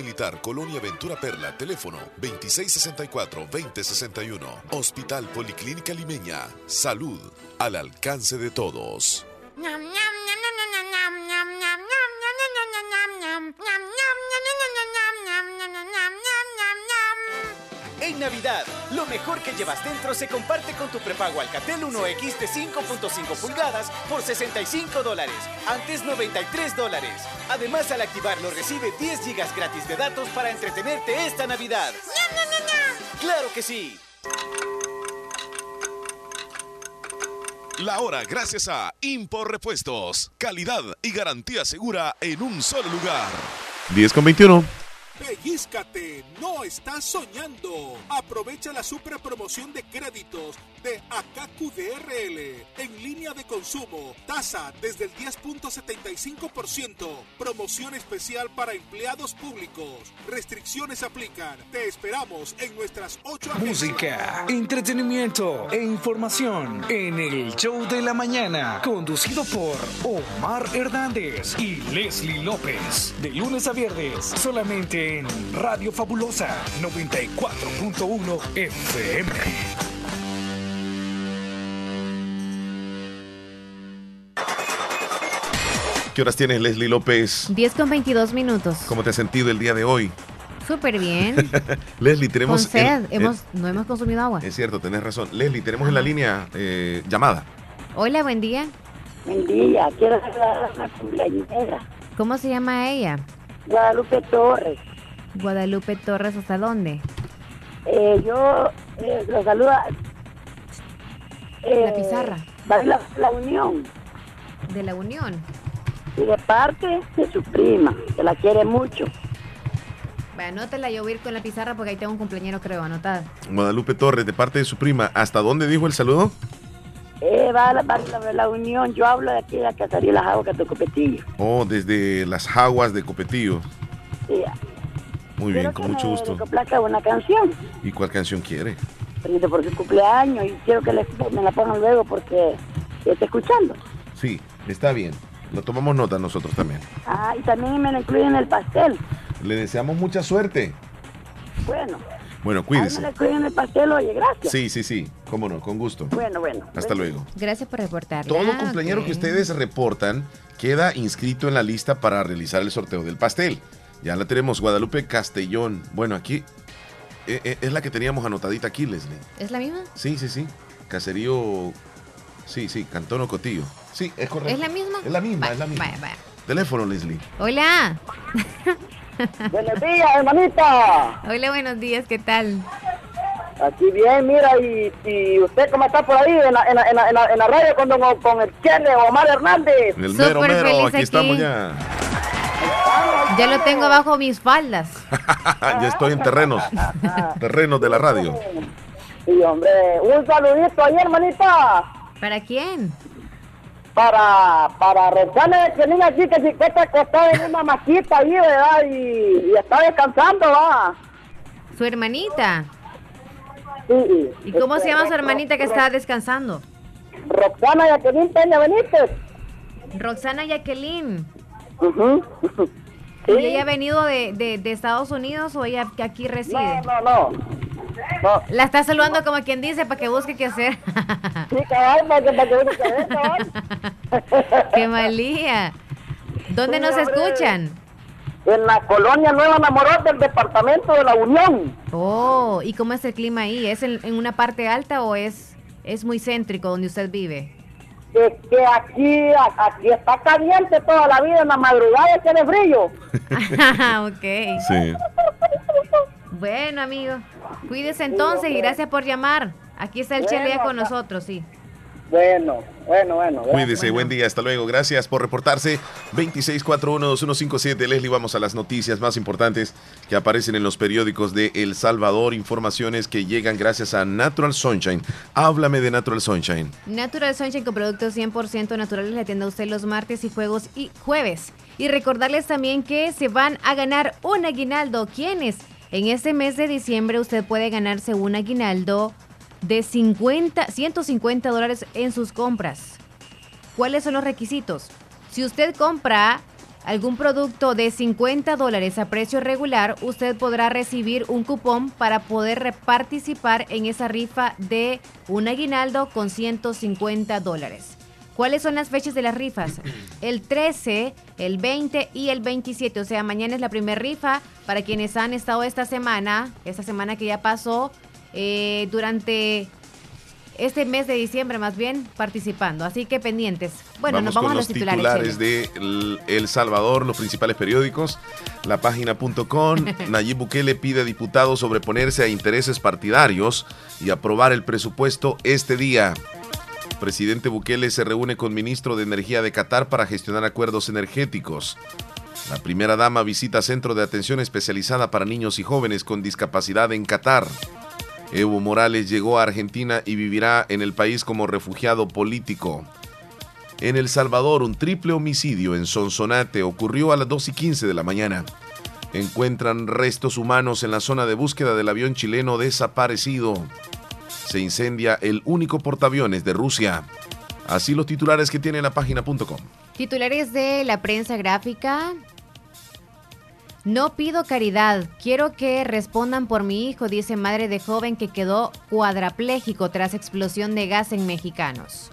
Militar, Colonia Ventura Perla, teléfono 2664-2061. Hospital Policlínica Limeña, salud al alcance de todos. Navidad, lo mejor que llevas dentro se comparte con tu prepago Alcatel 1X de 5.5 pulgadas por 65 dólares, antes 93 dólares. Además, al activarlo recibe 10 gigas gratis de datos para entretenerte esta Navidad. ¡Claro que sí! La hora gracias a Impor Repuestos. Calidad y garantía segura en un solo lugar. 10 con 21. Pellízcate, no estás soñando. Aprovecha la super promoción de créditos de AKQDRL en línea de consumo. Tasa desde el 10.75%. Promoción especial para empleados públicos. Restricciones aplican. Te esperamos en nuestras ocho agencias. Música, entretenimiento e información en el show de la mañana, conducido por Omar Hernández y Leslie López. De lunes a viernes, solamente en Radio Fabulosa 94.1 FM. ¿Qué horas tienes, Leslie López? 10 con 22 minutos. ¿Cómo te has sentido el día de hoy? Súper bien. Leslie, tenemos... Con sed, en- hemos, no hemos consumido agua. Es cierto, tenés razón. Leslie, tenemos en la línea eh, llamada. Hola, buen día. Buen día, quiero saludar a la cumpleañera, ¿Cómo se llama ella? Guadalupe Torres. Guadalupe Torres, ¿hasta dónde? Eh, yo eh, lo saluda. eh, La pizarra. va La, la Unión, De la Unión. y de parte de su prima, que la quiere mucho. Bueno, anótela, yo voy a ir con la pizarra porque ahí tengo un cumpleañero, creo, anotada. Guadalupe Torres, de parte de su prima. ¿Hasta dónde dijo el saludo? Eh, va a la, va a la, la Unión, yo hablo de aquí de la Casaría Las Aguas, que Copetillo. Oh, desde las jaguas de Copetillo. Sí, Muy bien, con mucho gusto. placa una canción, ¿Y cuál canción quiere? permite por su cumpleaños, y quiero que le, me la pongan luego porque está escuchando. Sí, está bien. Lo tomamos nota nosotros también. Ah, y también me la incluyen en el pastel. Le deseamos mucha suerte. Bueno, Bueno, ahí me cuídese. la incluyen en el pastel, oye, gracias. Sí, sí, sí. Cómo no, con gusto. Bueno, bueno. Hasta luego. Gracias por reportar. Todo cumpleañero que ustedes reportan queda inscrito en la lista para realizar el sorteo del pastel. Ya la tenemos, Guadalupe Castellón. Bueno, aquí eh, eh, es la que teníamos anotadita aquí, Leslie. ¿Es la misma? Sí, sí, sí. Caserío. Sí, sí, Cantón Cotillo. Sí, es correcto. ¿Es la misma? Es la misma, es la misma. Vaya, vaya. Teléfono, Leslie. Hola. Buenos días, hermanita. Hola, buenos días, ¿qué tal? Aquí bien, mira, y, y usted cómo está por ahí en la, en la, en la, en la, en la radio con, don- con el Chele Omar Hernández. El mero, mero. feliz Aquí aquí. estamos ya. Ya lo tengo bajo mis faldas. ya estoy en terrenos. terrenos de la radio. Sí, hombre, un saludito ahí, hermanita. ¿Para quién? Para, para Rosana que niña aquí que si que está acostada en una maquita ahí, ¿verdad? Y, y está descansando, va. ¿Su hermanita? Sí. ¿Y cómo se Este, llama su Ro- hermanita que está descansando? Roxana Jacqueline Peña Benítez. Roxana Jacqueline. Ujú. ¿Y ella ha venido de, de- de Estados Unidos o ella que aquí reside? No, no, no. La está saludando como quien dice para que busque qué hacer. Sí, cabal, para que, para que cabal. ¡Qué malía! ¿Dónde Sí, nos hombre. escuchan? En la colonia Nueva Namorot del departamento de la Unión. Oh, ¿y cómo es el clima ahí? ¿Es en, en una parte alta o es, es muy céntrico donde usted vive? Que, que aquí, aquí está caliente toda la vida, en la madrugada tiene frío. ok. Sí. Bueno, amigo. Cuídese entonces y gracias por llamar. Aquí está el Bueno, con nosotros, sí. Bueno, bueno, bueno. Cuídese, buen día, hasta luego. Gracias por reportarse. 26412157. Leslie, vamos a las noticias más importantes que aparecen en los periódicos de El Salvador. Informaciones que llegan gracias a Natural Sunshine. Háblame de Natural Sunshine. Natural Sunshine con productos 100% naturales le atiende a usted los martes y juegos y jueves. Y recordarles también que se van a ganar un aguinaldo. ¿Quiénes? En este mes de diciembre usted puede ganarse un aguinaldo de 50, 150 dólares en sus compras. ¿Cuáles son los requisitos? Si usted compra algún producto de 50 dólares a precio regular, usted podrá recibir un cupón para poder participar en esa rifa de un aguinaldo con 150 dólares. ¿Cuáles son las fechas de las rifas? El 13, el 20 y el 27. O sea, mañana es la primera rifa para quienes han estado esta semana, esta semana que ya pasó, eh, durante este mes de diciembre más bien participando. Así que pendientes. Bueno, nos vamos con a los los titulares. de El, El Salvador, los principales periódicos, la página.com. Nayib Bukele pide a diputados sobreponerse a intereses partidarios y aprobar el presupuesto este día. Presidente Bukele se reúne con ministro de Energía de Qatar para gestionar acuerdos energéticos. La primera dama visita centro de atención especializada para niños y jóvenes con discapacidad en Qatar. Evo Morales llegó a Argentina y vivirá en el país como refugiado político. En El Salvador, un triple homicidio en Sonsonate ocurrió a las 2 y 15 de la mañana. Encuentran restos humanos en la zona de búsqueda del avión chileno desaparecido. Se incendia el único portaaviones de Rusia. Así los titulares que tiene la página.com. Titulares de la prensa gráfica. No pido caridad, quiero que respondan por mi hijo, dice madre de joven que quedó cuadrapléjico tras explosión de gas en Mexicanos.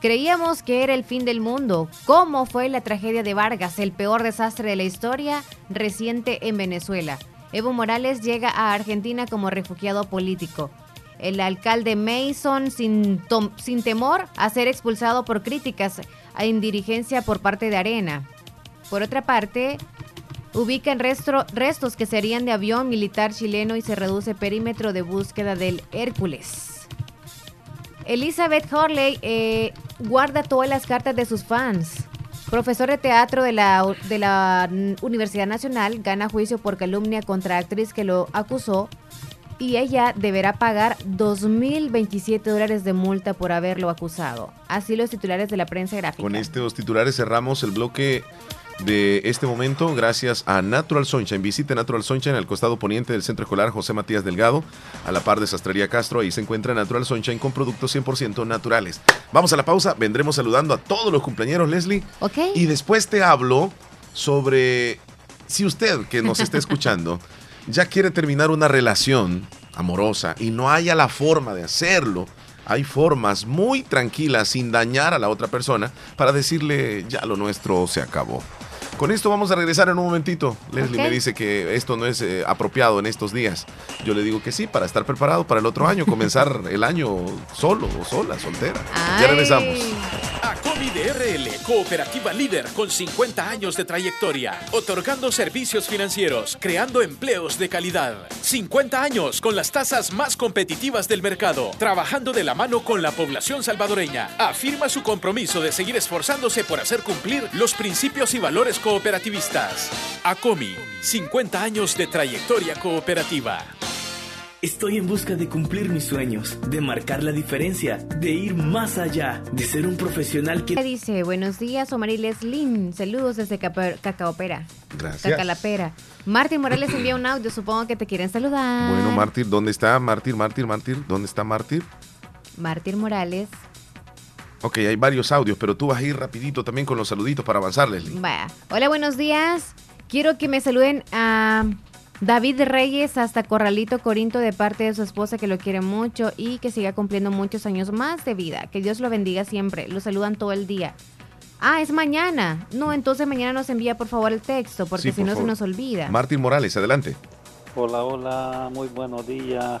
Creíamos que era el fin del mundo. ¿Cómo fue la tragedia de Vargas, el peor desastre de la historia reciente en Venezuela? Evo Morales llega a Argentina como refugiado político. El alcalde Mason, sin, sin temor a ser expulsado por críticas a indirigencia por parte de Arena. Por otra parte, ubican restro- restos que serían de avión militar chileno y se reduce perímetro de búsqueda del Hércules. Elizabeth Hurley eh, guarda todas las cartas de sus fans. Profesor de teatro de la, de la Universidad Nacional gana juicio por calumnia contra actriz que lo acusó y ella deberá pagar 2.027 dólares de multa por haberlo acusado. Así los titulares de la prensa gráfica. Con estos titulares cerramos el bloque de este momento gracias a Natural Sunshine. Visite Natural Sunshine al costado poniente del Centro Escolar José Matías Delgado, a la par de Sastrería Castro. Ahí se encuentra Natural Sunshine con productos 100% naturales. Vamos a la pausa, vendremos saludando a todos los cumpleaños, Leslie. Ok. Y después te hablo sobre si usted que nos está escuchando ya quiere terminar una relación amorosa y no haya la forma de hacerlo. Hay formas muy tranquilas sin dañar a la otra persona para decirle ya lo nuestro se acabó. Con esto vamos a regresar en un momentito. Leslie me dice que esto no es eh, apropiado en estos días. Yo le digo que sí, para estar preparado para el otro año, comenzar el año solo o sola, soltera. Ya regresamos. Acomi DRL, cooperativa líder con 50 años de trayectoria, otorgando servicios financieros, creando empleos de calidad. 50 años con las tasas más competitivas del mercado, trabajando de la mano con la población salvadoreña. Afirma su compromiso de seguir esforzándose por hacer cumplir los principios y valores cooperativistas. Acomi, 50 años de trayectoria cooperativa. Estoy en busca de cumplir mis sueños, de marcar la diferencia, de ir más allá, de ser un profesional que... Dice, buenos días, Omar y Leslin. Saludos desde Capa- Cacaopera. Gracias. Cacalapera. Martín Morales envía un audio, supongo que te quieren saludar. Bueno, Mártir, ¿dónde está Mártir, Mártir, Mártir? ¿Dónde está Mártir? Martín Morales. Ok, hay varios audios, pero tú vas a ir rapidito también con los saluditos para avanzar, Leslie. Vaya. Hola, buenos días. Quiero que me saluden a David Reyes hasta Corralito Corinto de parte de su esposa que lo quiere mucho y que siga cumpliendo muchos años más de vida. Que Dios lo bendiga siempre. Lo saludan todo el día. Ah, es mañana. No, entonces mañana nos envía por favor el texto porque Sí, si por no se nos olvida. Martín Morales, adelante. Hola, hola, muy buenos días.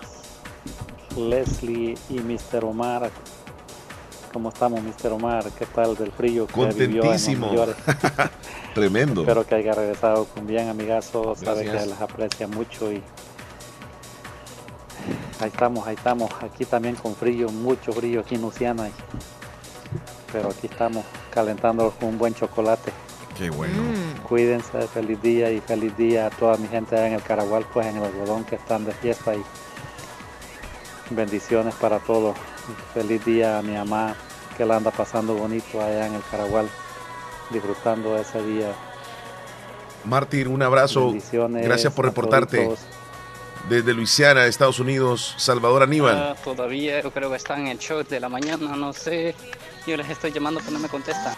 Leslie y Mr. Omar. ¿Cómo estamos, Mr. Omar? ¿Qué tal del frío que vivió en Contentísimo. Nueva York? Tremendo. Espero que haya regresado con bien, amigazo. Sabe que las aprecia mucho y ahí estamos, ahí estamos. Aquí también con frío, mucho frío aquí en Luciana. Pero aquí estamos calentando con un buen chocolate. Qué bueno. Cuídense, feliz día y feliz día a toda mi gente allá en el Caragual, pues en el algodón que están de fiesta y bendiciones para todos. Feliz día a mi mamá que la anda pasando bonito allá en el Caragual, disfrutando de ese día. Mártir, un abrazo. Bendiciones Gracias por reportarte. Desde Luisiana, Estados Unidos, Salvador Aníbal. Ah, todavía yo creo que están en el show de la mañana, no sé. Yo les estoy llamando pero no me contestan.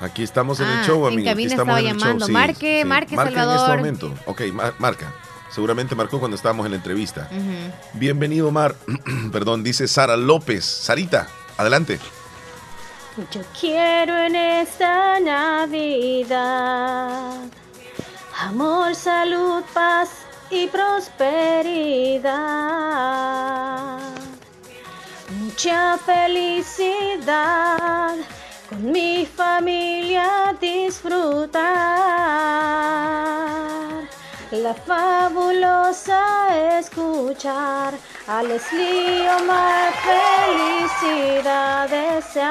Aquí estamos en Ah, el show, en amigo. Aquí cabina estamos estaba en el llamando. show. Marque, marque, Marca en este Salvador. momento. Ok, ma- marca. Seguramente marcó cuando estábamos en la entrevista. Ujú. Bienvenido, Mar. Perdón, dice Sara López. Sarita, adelante. Yo quiero en esta Navidad amor, salud, paz y prosperidad. Mucha felicidad con mi familia disfrutar. La fabulosa escuchar a Leslie Omar felicidad desear.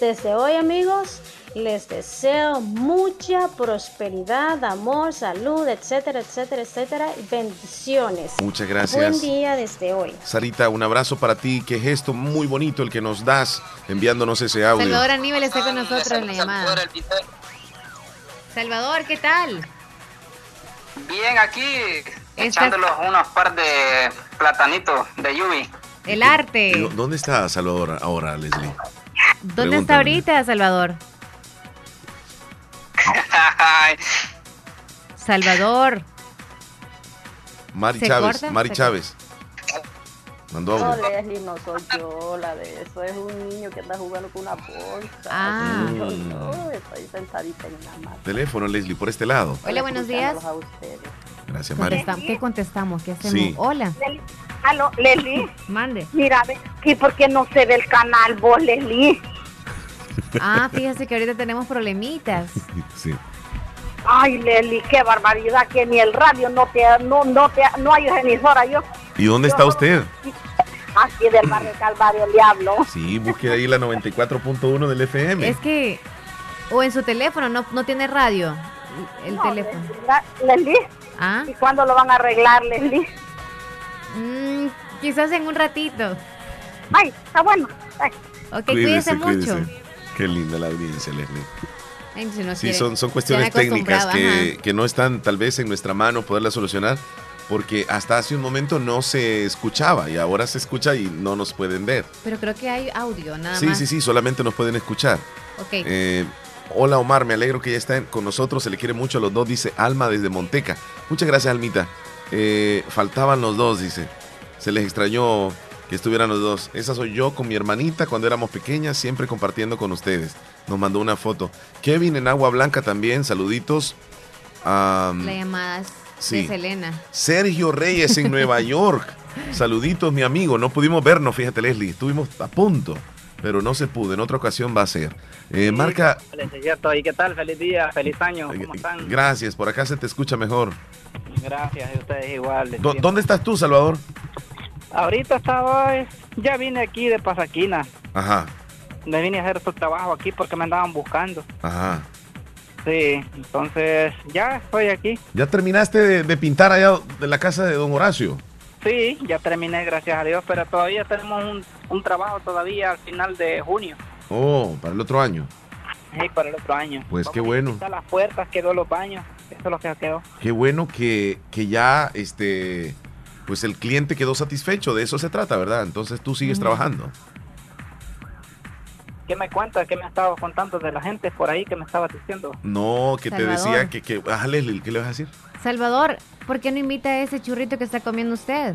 Desde hoy amigos les deseo mucha prosperidad, amor, salud, etcétera, etcétera, etcétera. y Bendiciones. Muchas gracias. Buen día desde hoy. Sarita, un abrazo para ti. Qué gesto muy bonito el que nos das enviándonos ese audio. Salvador Aníbal está con nosotros en la llamada. Salvador, ¿qué tal? Bien, aquí echándolos unos par de platanitos de Yubi. El arte. ¿Y ¿Dónde está Salvador ahora, Leslie? ¿Dónde está ahorita, Salvador? Salvador. Mari ¿Se Chávez, corta? Mari ¿Se Chávez. Mandó No. Leslie, no soy yo la de eso. Es un niño que anda jugando con una bolsa. Ah. Yo Mm. no, estoy sentadita en una mata. Teléfono, Leslie, por este lado. Hola, buenos días. a ustedes. Gracias, Mari. ¿Qué contestamos? ¿Qué hacemos? Sí. Hola. Aló, Leslie. Mande. Mira, ve, ¿y por qué no se ve el canal vos, Leslie? Ah, fíjese que ahorita tenemos problemitas. Sí. Ay, Leslie, qué barbaridad, que ni el radio no te, no, no te, no hay emisora yo. ¿Y dónde está usted? Aquí del barrio Calvario le hablo. Sí, busque ahí la 94.1 del FM. Es que, o en su teléfono, no, no tiene radio. El No, teléfono. Leslie, Ah, ¿y cuándo lo van a arreglar, Leslie? mm, quizás en un ratito. Ay, está bueno. Ay. Ok, cuídese, mucho. Qué linda la audiencia, Leslie. Ay, si no Sí, quiere. son, son cuestiones técnicas que, que no están tal vez en nuestra mano poderlas solucionar, porque hasta hace un momento no se escuchaba y ahora se escucha y no nos pueden ver. Pero creo que hay audio, nada Sí, más. sí, sí, solamente nos pueden escuchar. Ok. Eh, hola Omar, me alegro que ya estén con nosotros, se le quiere mucho a los dos, dice Alma desde Monteca. Muchas gracias, Almita. Eh, faltaban los dos, dice. Se les extrañó que estuvieran los dos. Esa soy yo con mi hermanita cuando éramos pequeñas, siempre compartiendo con ustedes. Nos mandó una foto. Kevin en Agua Blanca también, saluditos. Am, La llamada es sí. de Selena. Sergio Reyes en Nueva York. Saluditos, mi amigo. No pudimos vernos, fíjate, Leslie. Estuvimos a punto, pero no se pudo. En otra ocasión va a ser. Eh, marca, Es cierto, ¿y qué tal? Feliz día, feliz año, ¿cómo están? gracias. Por acá se te escucha mejor. Gracias, y ustedes igual. ¿Dó- ¿Dónde estás tú, Salvador? Ahorita estaba, eh, ya vine aquí de Pasaquina, Ajá, me vine a hacer su trabajo aquí porque me andaban buscando. ajá. Sí, entonces ya estoy aquí. ¿Ya terminaste de, de pintar allá de la casa de don Horacio? Sí, ya terminé, gracias a Dios, pero todavía tenemos un, un trabajo todavía al final de junio, Oh, para el otro año. sí, para el otro año. Pues qué bueno. Quitar las puertas, quedó los baños, eso es lo que quedó. Qué bueno que, que ya este pues el cliente quedó satisfecho, de eso se trata, ¿verdad? Entonces tú sigues trabajando. ¿Qué me cuentas? ¿Qué me estaba contando de la gente por ahí que me estaba diciendo? No, que te decía que, que ah, Leslie, ¿qué le vas a decir? Salvador, ¿por qué no invita a ese churrito que está comiendo usted?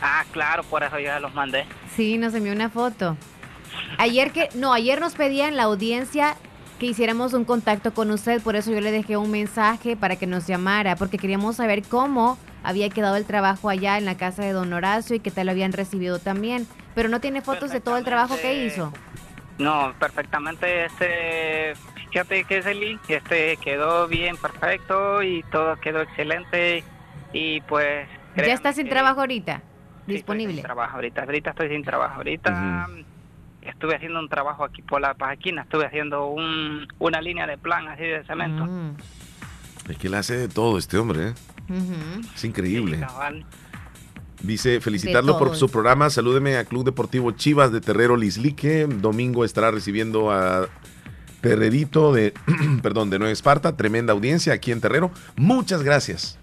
Ah, claro, por eso ya los mandé. Sí, nos envió una foto. Ayer que, no, ayer nos pedían la audiencia que hiciéramos un contacto con usted, por eso yo le dejé un mensaje para que nos llamara, porque queríamos saber cómo había quedado el trabajo allá en la casa de don Horacio y qué tal lo habían recibido también. Pero no tiene fotos de todo el trabajo que hizo. No, perfectamente, este, fíjate que Celi, este quedó bien, perfecto y todo quedó excelente y pues... Ya créanme está sin que- trabajo ahorita, sí, estoy disponible. sin trabajo ahorita, ahorita estoy sin trabajo, ahorita estuve haciendo un trabajo aquí por la Pajaquina, estuve haciendo un, una línea de plan así de cemento. Mm. Es que él hace de todo este hombre, ¿eh? Es increíble. Cabal. Dice, felicitarlo por su programa. Salúdeme a Club Deportivo Chivas de Terrero Lislique. Domingo estará recibiendo a Terrerito de, perdón, de Nueva Esparta. Tremenda audiencia aquí en Terrero. Muchas gracias.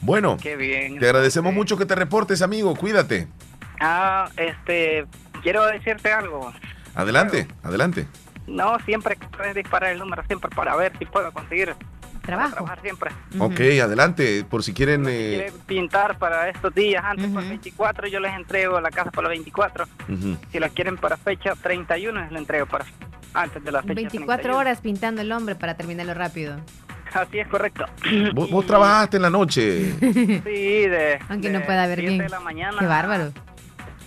Bueno, Qué bien. te agradecemos mucho que te reportes, amigo. Cuídate. Ah, este, quiero decirte algo. Adelante, adelante. No, siempre disparar el número, siempre para ver si puedo conseguir trabajo. trabajar siempre. Ok, adelante. Por si quieren... eh, Quiere pintar para estos días antes por 24, yo les entrego la casa para los 24. ujú. Si la quieren para fecha 31, les la entrego para antes de la fecha 24 31. horas pintando el hombre para terminarlo rápido. Así es correcto. ¿Vos, vos trabajaste en la noche. Sí, de, Aunque de no pueda ver 7 bien. de la mañana Qué bárbaro.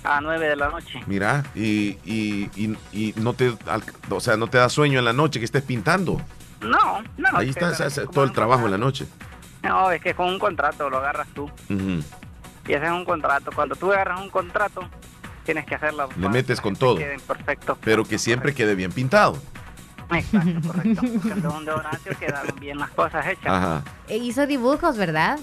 a 9 de la noche. Mira, y, y, y, y no te al- o sea, no te da sueño en la noche que estés pintando. No, no. Ahí es que está, se hace todo el trabajo en la noche. No, es que con un contrato lo agarras tú. Ujú. Y ese es un contrato. Cuando tú agarras un contrato, tienes que hacerlo. Le metes con que todo. queden perfectos. Pero que siempre quede bien pintado. Exacto, correcto. Porque donde Horacio quedaron bien las cosas hechas. Ajá. E hizo dibujos, ¿verdad?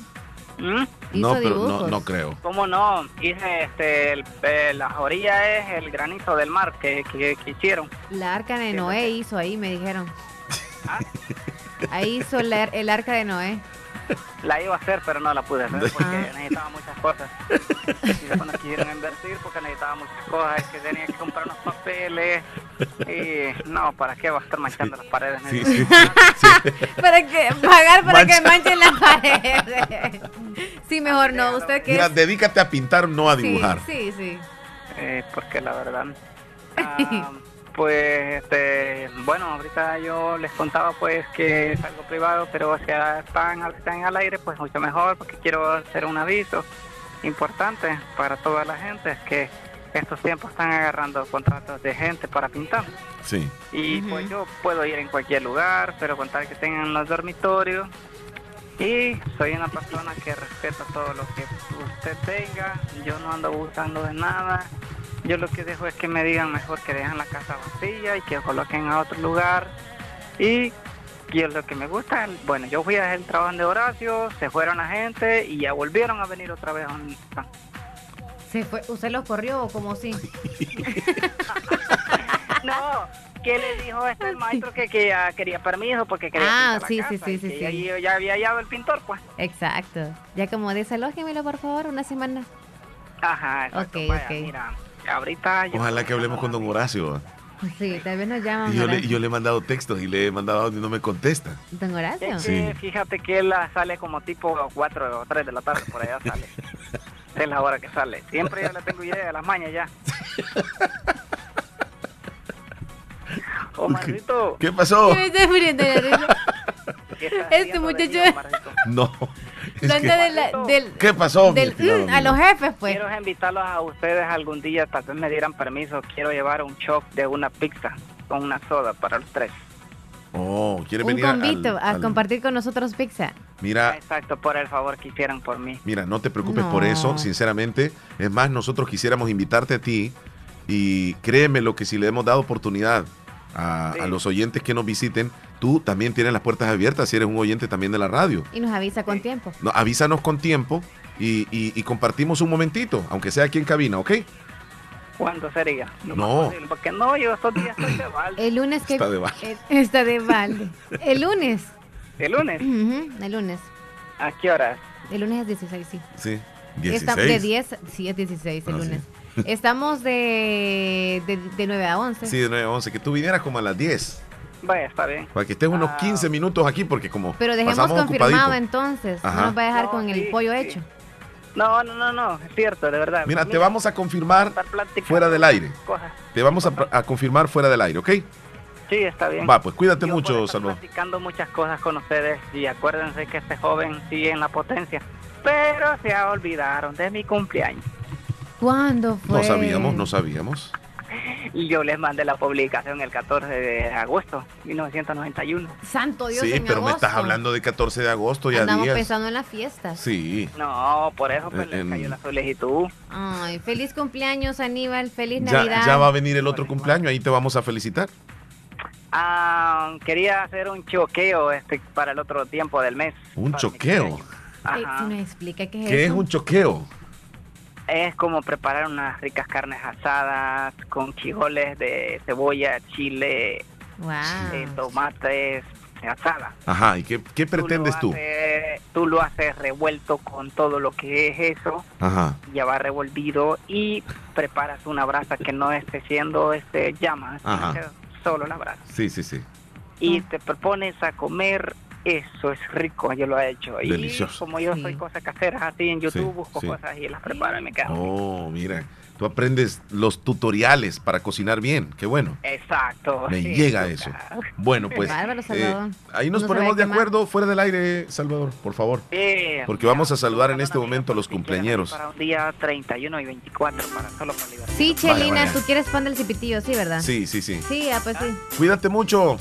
¿Mm? Hizo No, pero no, no creo. ¿Cómo no? Hice este, el, eh, la orilla es el granito del mar que, que, que hicieron. La arca de Noé hizo ahí, me dijeron. ¿Ah? Ahí hizo la- el arca de Noé. La iba a hacer, pero no la pude hacer porque necesitaba muchas cosas. Y después no quisieron invertir porque necesitaba muchas cosas. Es que tenía que comprar unos papeles. Y no, ¿para qué va a estar manchando las paredes? Sí, sí. para que pagar para que Mancha. manchen la pared. Sí, mejor no. Usted que Mira, es- dedícate a pintar, no a dibujar. Sí, sí, sí. Eh, porque la verdad. ah, pues, este, bueno, ahorita yo les contaba pues que es algo privado, pero si están, están al aire, pues mucho mejor, porque quiero hacer un aviso importante para toda la gente, es que estos tiempos están agarrando contratos de gente para pintar. Sí. Y pues yo puedo ir en cualquier lugar, pero contar que tengan los dormitorios. Y soy una persona que respeta todo lo que usted tenga. Yo no ando buscando de nada. Yo lo que dejo es que me digan mejor que dejan la casa vacía y que coloquen a otro lugar. Y yo lo que me gusta, bueno, yo fui a hacer el trabajo de Horacio, se fueron la gente y ya volvieron a venir otra vez a donde están. Se fue, ¿Usted los corrió o como sí? No, ¿qué le dijo este el maestro que, que ya quería permiso porque quería Ah, pintar la sí, casa sí, sí, sí, sí. Ya, ya había hallado el pintor, pues. Exacto. Ya como desalójemelo, por favor, una semana. Ajá, exacto. Ok, Vaya, ok. mira, ahorita yo... Ojalá que hablemos con don Horacio. Sí, tal vez nos llaman. Y yo, le, yo he mandado textos y le he mandado audio y no me contesta. Don Horacio. Sí. fíjate que él sale como tipo 4 o 3 de la tarde, por allá sale. es la hora que sale. Siempre yo le tengo idea de las mañas ya. Omarcito, ¿Qué pasó? Me muriendo de la risa. ¿qué estás Este muchacho? No. es ¿Dónde que- de la- del, ¿Qué pasó? del- mm, a los jefes, pues. Quiero invitarlos a ustedes algún día, tal vez me dieran permiso. Quiero llevar un shop de una pizza con una soda para los tres. Oh, ¿quiere Un venir al- a al- compartir con nosotros pizza. Mira, Exacto, por el favor que hicieran por mí. mira, no te preocupes por eso, sinceramente. Es más, nosotros quisiéramos invitarte a ti y créeme lo que si le hemos dado oportunidad a, a los oyentes que nos visiten, tú también tienes las puertas abiertas si eres un oyente también de la radio. Y nos avisa con tiempo. No, avísanos con tiempo y, y- y compartimos un momentito, aunque sea aquí en cabina, ¿ok? ¿Cuándo sería? No. Porque no, yo estos días estoy de balde. El lunes que. Está de balde. el- está de balde. El lunes. ¿El lunes? El lunes. ¿A qué horas? El lunes es 16, sí. Sí. Está 16. de 10, sí, es 16 el Ah, sí. Estamos de, de, de 9 a 11. Sí, de 9 a 11, que tú vinieras como a las 10, Vaya, está bien. para que estés unos 15 minutos aquí, porque como Pero dejemos pasamos confirmado ocupaditos. entonces. Ajá. No nos va a dejar No, con el sí, pollo sí. hecho. No, no, no, no, es cierto, de verdad. Mira, Pues te vamos a confirmar fuera del aire. Cosas. Te vamos a, a confirmar fuera del aire, ¿ok? Sí, está bien. Va, pues cuídate Yo mucho, Salvador. platicando muchas cosas con ustedes y acuérdense que este joven sigue en la potencia. Pero se olvidaron de mi cumpleaños. ¿Cuándo fue? No sabíamos, no sabíamos. Y yo les mandé la publicación el 14 de agosto de 1991. Santo Dios, Sí, en pero me estás hablando de 14 de agosto ya Andamos días. pensando en las fiestas. Sí. No, por eso pues, les En- cayó la solicitud. Ay, feliz cumpleaños, Aníbal. Feliz Ya, Navidad. ya va a venir el otro cumpleaños, ahí te vamos a felicitar. Ah, quería hacer un choqueo este para el otro tiempo del mes. Un choqueo. Ajá. si me explica qué es ¿Qué es un choqueo? Es como preparar unas ricas carnes asadas con chijoles de cebolla, chile, Wow. eh, tomates, asada. Ajá, ¿y qué, qué pretendes tú? haces- tú lo haces revuelto con todo lo que es eso, Ajá. ya va revolvido y preparas una brasa que no esté siendo este llama, sino Ajá. solo la brasa. Sí, sí, sí. Y te propones a comer, eso es rico, yo lo he hecho. Delicioso. Y como yo soy cosas caseras así en YouTube, Sí, busco sí. cosas y las preparo y me quedo. Oh, mira. Tú aprendes los tutoriales para cocinar bien. Qué bueno. Exacto. Me sí, llega eso. claro. Bueno, pues Bárbaro, eh, Salvador. ahí nos No ponemos de acuerdo fuera del aire, Salvador, por favor. Sí, Porque vamos a saludar en este momento a los cumpleañeros. para un día 31 y 24 para solo para liberar. Sí, Chelina, tú quieres pan del cipitillo, sí, ¿verdad? Sí, sí, sí. Sí, ah, pues sí. Cuídate mucho.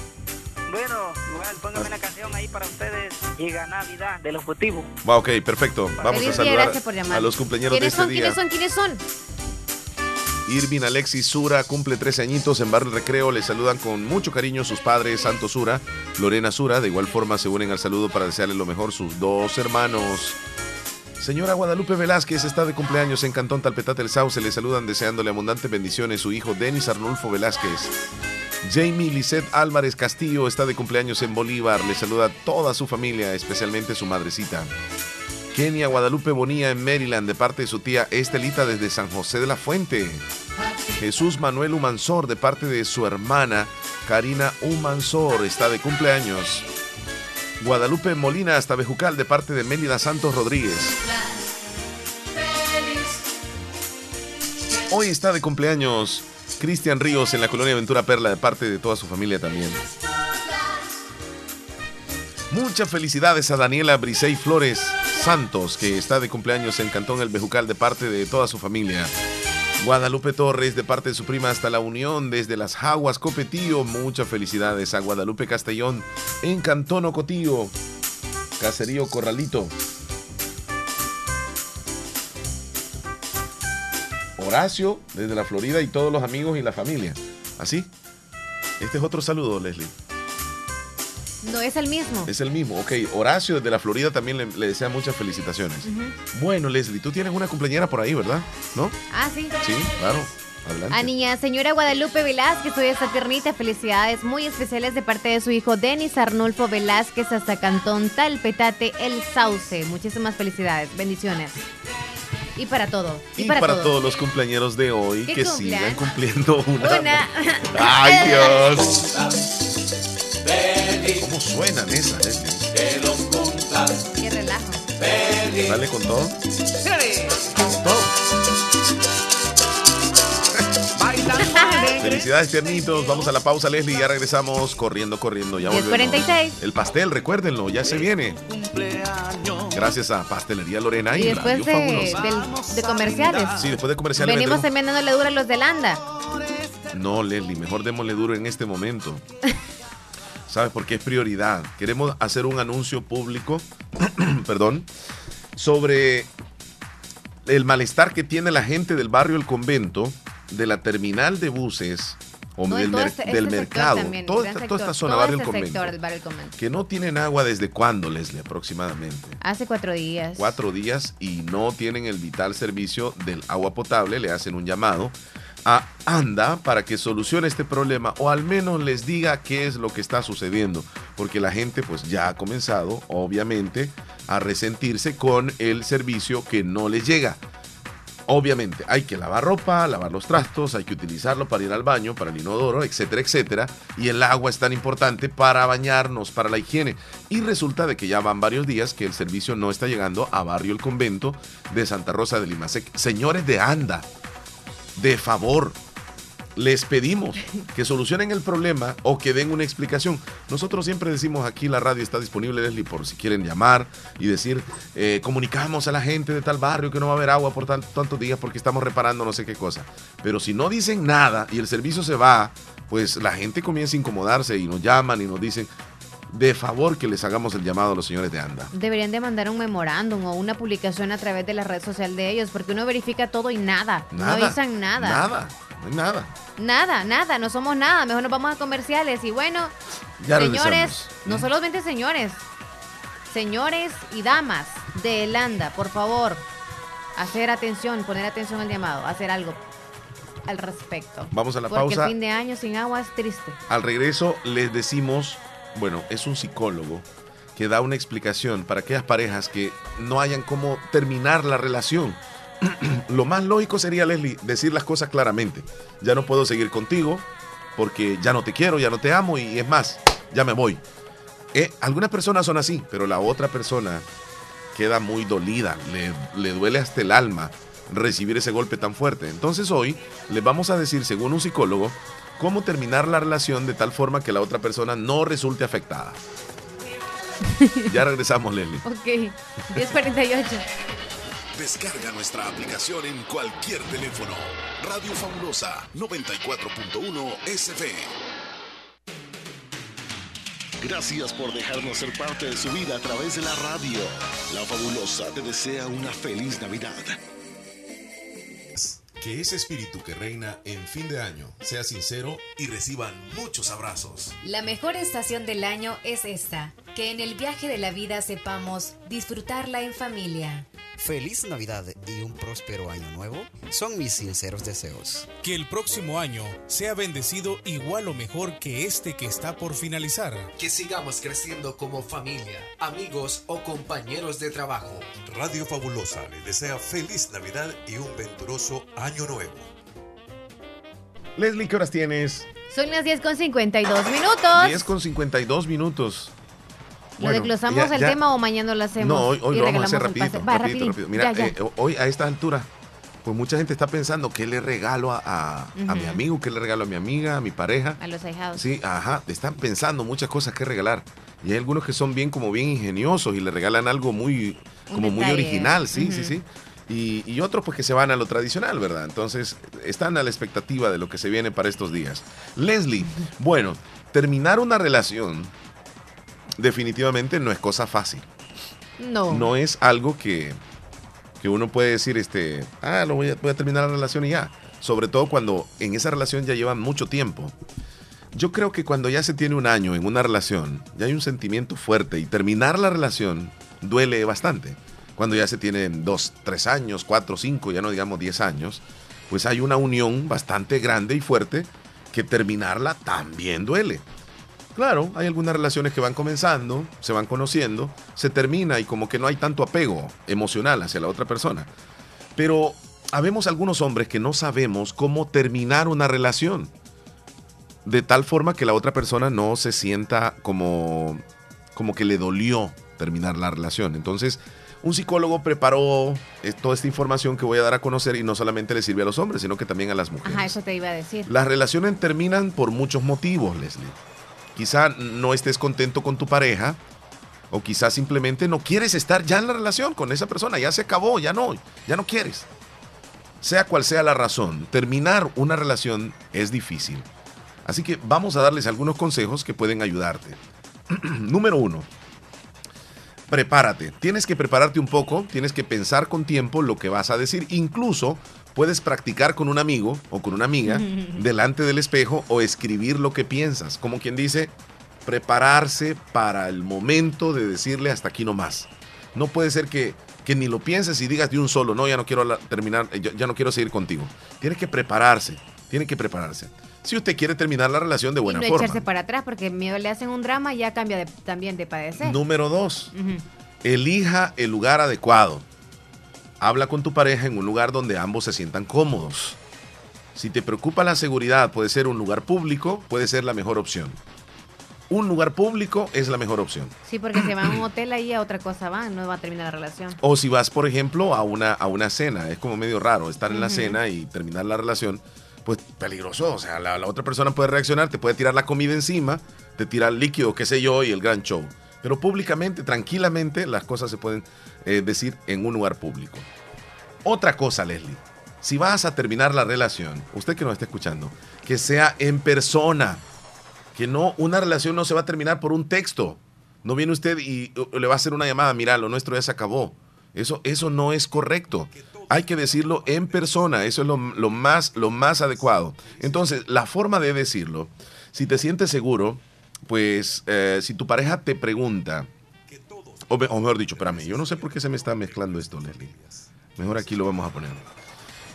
Bueno, igual póngame una canción ahí para ustedes. Llega Navidad de los motivos. Va, ok, perfecto. Vamos Feliz a saludar a los cumpleaños de ¿Quiénes este son? día. ¿Quiénes son? ¿Quiénes son? Irving Alexis Sura cumple 13 añitos en Barrio Recreo. Le saludan con mucho cariño sus padres, Santo Sura, Lorena Sura. De igual forma se unen al saludo para desearle lo mejor sus dos hermanos. Señora Guadalupe Velázquez está de cumpleaños en Cantón Talpetate el Sauce. Le saludan deseándole abundantes bendiciones su hijo Denis Arnulfo Velázquez. Jamie Lisette Álvarez Castillo está de cumpleaños en Bolívar. Le saluda a toda su familia, especialmente su madrecita. Kenia Guadalupe Bonilla en Maryland de parte de su tía Estelita desde San José de la Fuente. Jesús Manuel Humansor de parte de su hermana Karina Humansor está de cumpleaños. Guadalupe Molina hasta Bejucal de parte de Mélida Santos Rodríguez. Hoy está de cumpleaños Cristian Ríos en la colonia Ventura Perla de parte de toda su familia también. Muchas felicidades a Daniela Brisey Flores Santos, que está de cumpleaños en Cantón El Bejucal de parte de toda su familia. Guadalupe Torres de parte de su prima hasta la Unión desde las Jaguas Copetío. Muchas felicidades a Guadalupe Castellón en Cantón Ocotío. Caserío Corralito. Horacio desde la Florida y todos los amigos y la familia. ¿Así? Este es otro saludo, Leslie. No es el mismo. Es el mismo, ok. Horacio desde la Florida también le, le desea muchas felicitaciones. Bueno, Leslie, tú tienes una cumpleañera por ahí, ¿verdad? ¿No? Ah, sí. Sí, claro. Adelante. A niña señora Guadalupe Velázquez, hoy esta tiernita, felicidades muy especiales de parte de su hijo Denis Arnulfo Velázquez hasta Cantón Talpetate, El Sauce. Muchísimas felicidades, bendiciones. Y para todo. Y, Y para, para, todo. todos los cumpleañeros de hoy ¿Qué que cumplan? sigan cumpliendo una. Una. ¡Ay, Dios! ¿Cómo suenan esas, Leslie? Qué relajo. Dale con todo. Felicidades, tiernitos. Vamos a la pausa, Leslie. y Ya regresamos corriendo, corriendo. Ya volvemos. 10:46. El pastel, recuérdenlo, ya se viene. Gracias a Pastelería Lorena y, Y después de, Fabulosa. del- de comerciales. Sí, después de comerciales. Venimos también dándole duro a los de Landa. No, Leslie, mejor démosle duro en este momento. ¿Sabes? Porque es prioridad. Queremos hacer un anuncio público, perdón, sobre el malestar que tiene la gente del barrio El Convento, de la terminal de buses o No, del, mer- este- del este mercado. también, toda, esta, toda esta sector, zona, todo barrio este Convento. sector del barrio El Convento. Que no tienen agua desde cuándo, Leslie, aproximadamente. Hace cuatro días. Cuatro días y no tienen el vital servicio del agua potable. Le hacen un llamado a ANDA para que solucione este problema o al menos les diga qué es lo que está sucediendo. Porque la gente pues ya ha comenzado, obviamente, a resentirse con el servicio que no les llega. Obviamente, hay que lavar ropa, lavar los trastos, hay que utilizarlo para ir al baño, para el inodoro, etcétera, etcétera. Y el agua es tan importante para bañarnos, para la higiene. Y resulta de que ya van varios días que el servicio no está llegando a Barrio El Convento de Santa Rosa de Lima. Se- Señores de ANDA, de favor, les pedimos que solucionen el problema o que den una explicación. Nosotros siempre decimos aquí la radio está disponible, Leslie, por si quieren llamar y decir, eh, comunicamos a la gente de tal barrio que no va a haber agua por tan- tantos días porque estamos reparando no sé qué cosa. Pero si no dicen nada y el servicio se va, pues la gente comienza a incomodarse y nos llaman y nos dicen, de favor que les hagamos el llamado a los señores de ANDA. Deberían de mandar un memorándum o una publicación a través de la red social de ellos, porque uno verifica todo y nada. Nada. No avisan nada. Nada, nada. Nada, nada, no somos nada. Mejor nos vamos a comerciales. Y bueno, Ya señores, no solamente señores, señores y damas de Elanda, por favor, hacer atención, poner atención al llamado, hacer algo al respecto. Vamos a la Porque pausa. el fin de año sin agua es triste. Al regreso les decimos, bueno, es un psicólogo que da una explicación para aquellas parejas que no hayan cómo terminar la relación. Lo más lógico sería, Leslie, decir las cosas claramente. Ya no puedo seguir contigo porque ya no te quiero, ya no te amo y es más, ya me voy. Eh, algunas personas son así, pero la otra persona queda muy dolida, le, le duele hasta el alma recibir ese golpe tan fuerte. Entonces hoy les vamos a decir, según un psicólogo, cómo terminar la relación de tal forma que la otra persona no resulte afectada. Ya regresamos, Leslie. Ok, 1048. Descarga nuestra aplicación en cualquier teléfono. Radio Fabulosa 94.1 SF. Gracias por dejarnos ser parte de su vida a través de la radio. La fabulosa te desea una feliz Navidad. Que ese espíritu que reina en fin de año sea sincero y reciban muchos abrazos. La mejor estación del año es esta, que en el viaje de la vida sepamos disfrutarla en familia. Feliz Navidad y un próspero año nuevo son mis sinceros deseos. Que el próximo año sea bendecido igual o mejor que este que está por finalizar. Que sigamos creciendo como familia, amigos o compañeros de trabajo. Radio Fabulosa le desea feliz Navidad y un venturoso año nuevo. Leslie, ¿qué horas tienes? Son las 10 con 52 minutos. 10 con 52 minutos. ¿Lo Bueno, desglosamos ya- el ya- tema o mañana lo hacemos? No, hoy, lo vamos a hacer rapidito, pase? Va, rapidito, rapidito. rapidito. Mira, Ya, eh, hoy a esta altura, pues mucha gente está pensando qué le regalo a, a- a mi amigo, qué le regalo a mi amiga, a mi pareja. A los ahijados. Sí, ajá, están pensando muchas cosas que regalar. Y hay algunos que son bien como bien ingeniosos y le regalan algo muy Un como muy original, sí, sí, sí. Y, y otros pues que se van a lo tradicional, ¿verdad? Entonces están a la expectativa de lo que se viene para estos días. Leslie, bueno, terminar una relación definitivamente no es cosa fácil. No. No es algo que, que uno puede decir, este, ah, lo voy a, voy a terminar la relación y ya. Sobre todo cuando en esa relación ya llevan mucho tiempo. Yo creo que cuando ya se tiene un año en una relación, ya hay un sentimiento fuerte y terminar la relación duele bastante. Cuando ya se tienen dos, tres años, cuatro, cinco, ya no digamos diez años, pues hay una unión bastante grande y fuerte que terminarla también duele. Claro, hay algunas relaciones que van comenzando, se van conociendo, se termina y como que no hay tanto apego emocional hacia la otra persona. Pero habemos algunos hombres que no sabemos cómo terminar una relación de tal forma que la otra persona no se sienta como, como que le dolió terminar la relación. Entonces, un psicólogo preparó eh, toda esta información que voy a dar a conocer y no solamente le sirve a los hombres, sino que también a las mujeres. Ajá, eso te iba a decir. Las relaciones terminan por muchos motivos, Leslie. Quizá no estés contento con tu pareja o quizá simplemente no quieres estar ya en la relación con esa persona, ya se acabó, ya no, ya no quieres. Sea cual sea la razón, terminar una relación es difícil. Así que vamos a darles algunos consejos que pueden ayudarte. Número uno, prepárate. Tienes que prepararte un poco, tienes que pensar con tiempo lo que vas a decir. Incluso puedes practicar con un amigo o con una amiga delante del espejo o escribir lo que piensas. Como quien dice, prepararse para el momento de decirle hasta aquí no más. No puede ser que, que ni lo pienses y digas de un solo, no, ya no quiero terminar, eh, ya, ya no quiero seguir contigo. Tiene que prepararse, tiene que prepararse. Si usted quiere terminar la relación de Y buena no forma. echarse para atrás porque miedo le hacen un drama y ya cambia de- también de padecer. Número dos, elija el lugar adecuado. Habla con tu pareja en un lugar donde ambos se sientan cómodos. Si te preocupa la seguridad, puede ser un lugar público, puede ser la mejor opción. Un lugar público es la mejor opción. Sí, porque se van a un hotel ahí a otra cosa van, no va a terminar la relación. O si vas, por ejemplo, a una, a una cena, es como medio raro estar en la cena y terminar la relación, pues peligroso. O sea, la, la otra persona puede reaccionar, te puede tirar la comida encima, te tira el líquido, qué sé yo, y el gran show. Pero públicamente, tranquilamente, las cosas se pueden eh, decir en un lugar público. Otra cosa, Leslie, si vas a terminar la relación, usted que nos está escuchando, que sea en persona. Que no, una relación no se va a terminar por un texto. No viene usted y le va a hacer una llamada, mira, lo nuestro ya se acabó. Eso, eso no es correcto. Hay que decirlo en persona, eso es lo más, lo más adecuado. Entonces, la forma de decirlo, si te sientes seguro, pues eh, si tu pareja te pregunta, o, me- o mejor dicho, espérame, yo no sé por qué se me está mezclando esto, Leslie. Mejor aquí lo vamos a poner.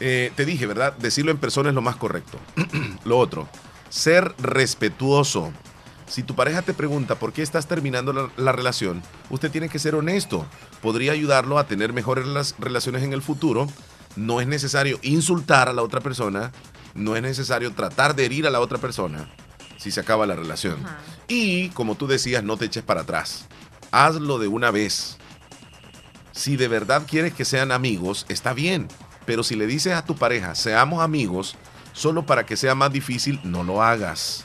Eh, te dije, ¿verdad? Decirlo en persona es lo más correcto. lo otro, ser respetuoso. Si tu pareja te pregunta por qué estás terminando la, la relación, usted tiene que ser honesto. Podría ayudarlo a tener mejores las relaciones en el futuro. No es necesario insultar a la otra persona. No es necesario tratar de herir a la otra persona si se acaba la relación. Y, como tú decías, no te eches para atrás. Hazlo de una vez. Si de verdad quieres que sean amigos, está bien. Pero si le dices a tu pareja, seamos amigos, solo para que sea más difícil, no lo hagas.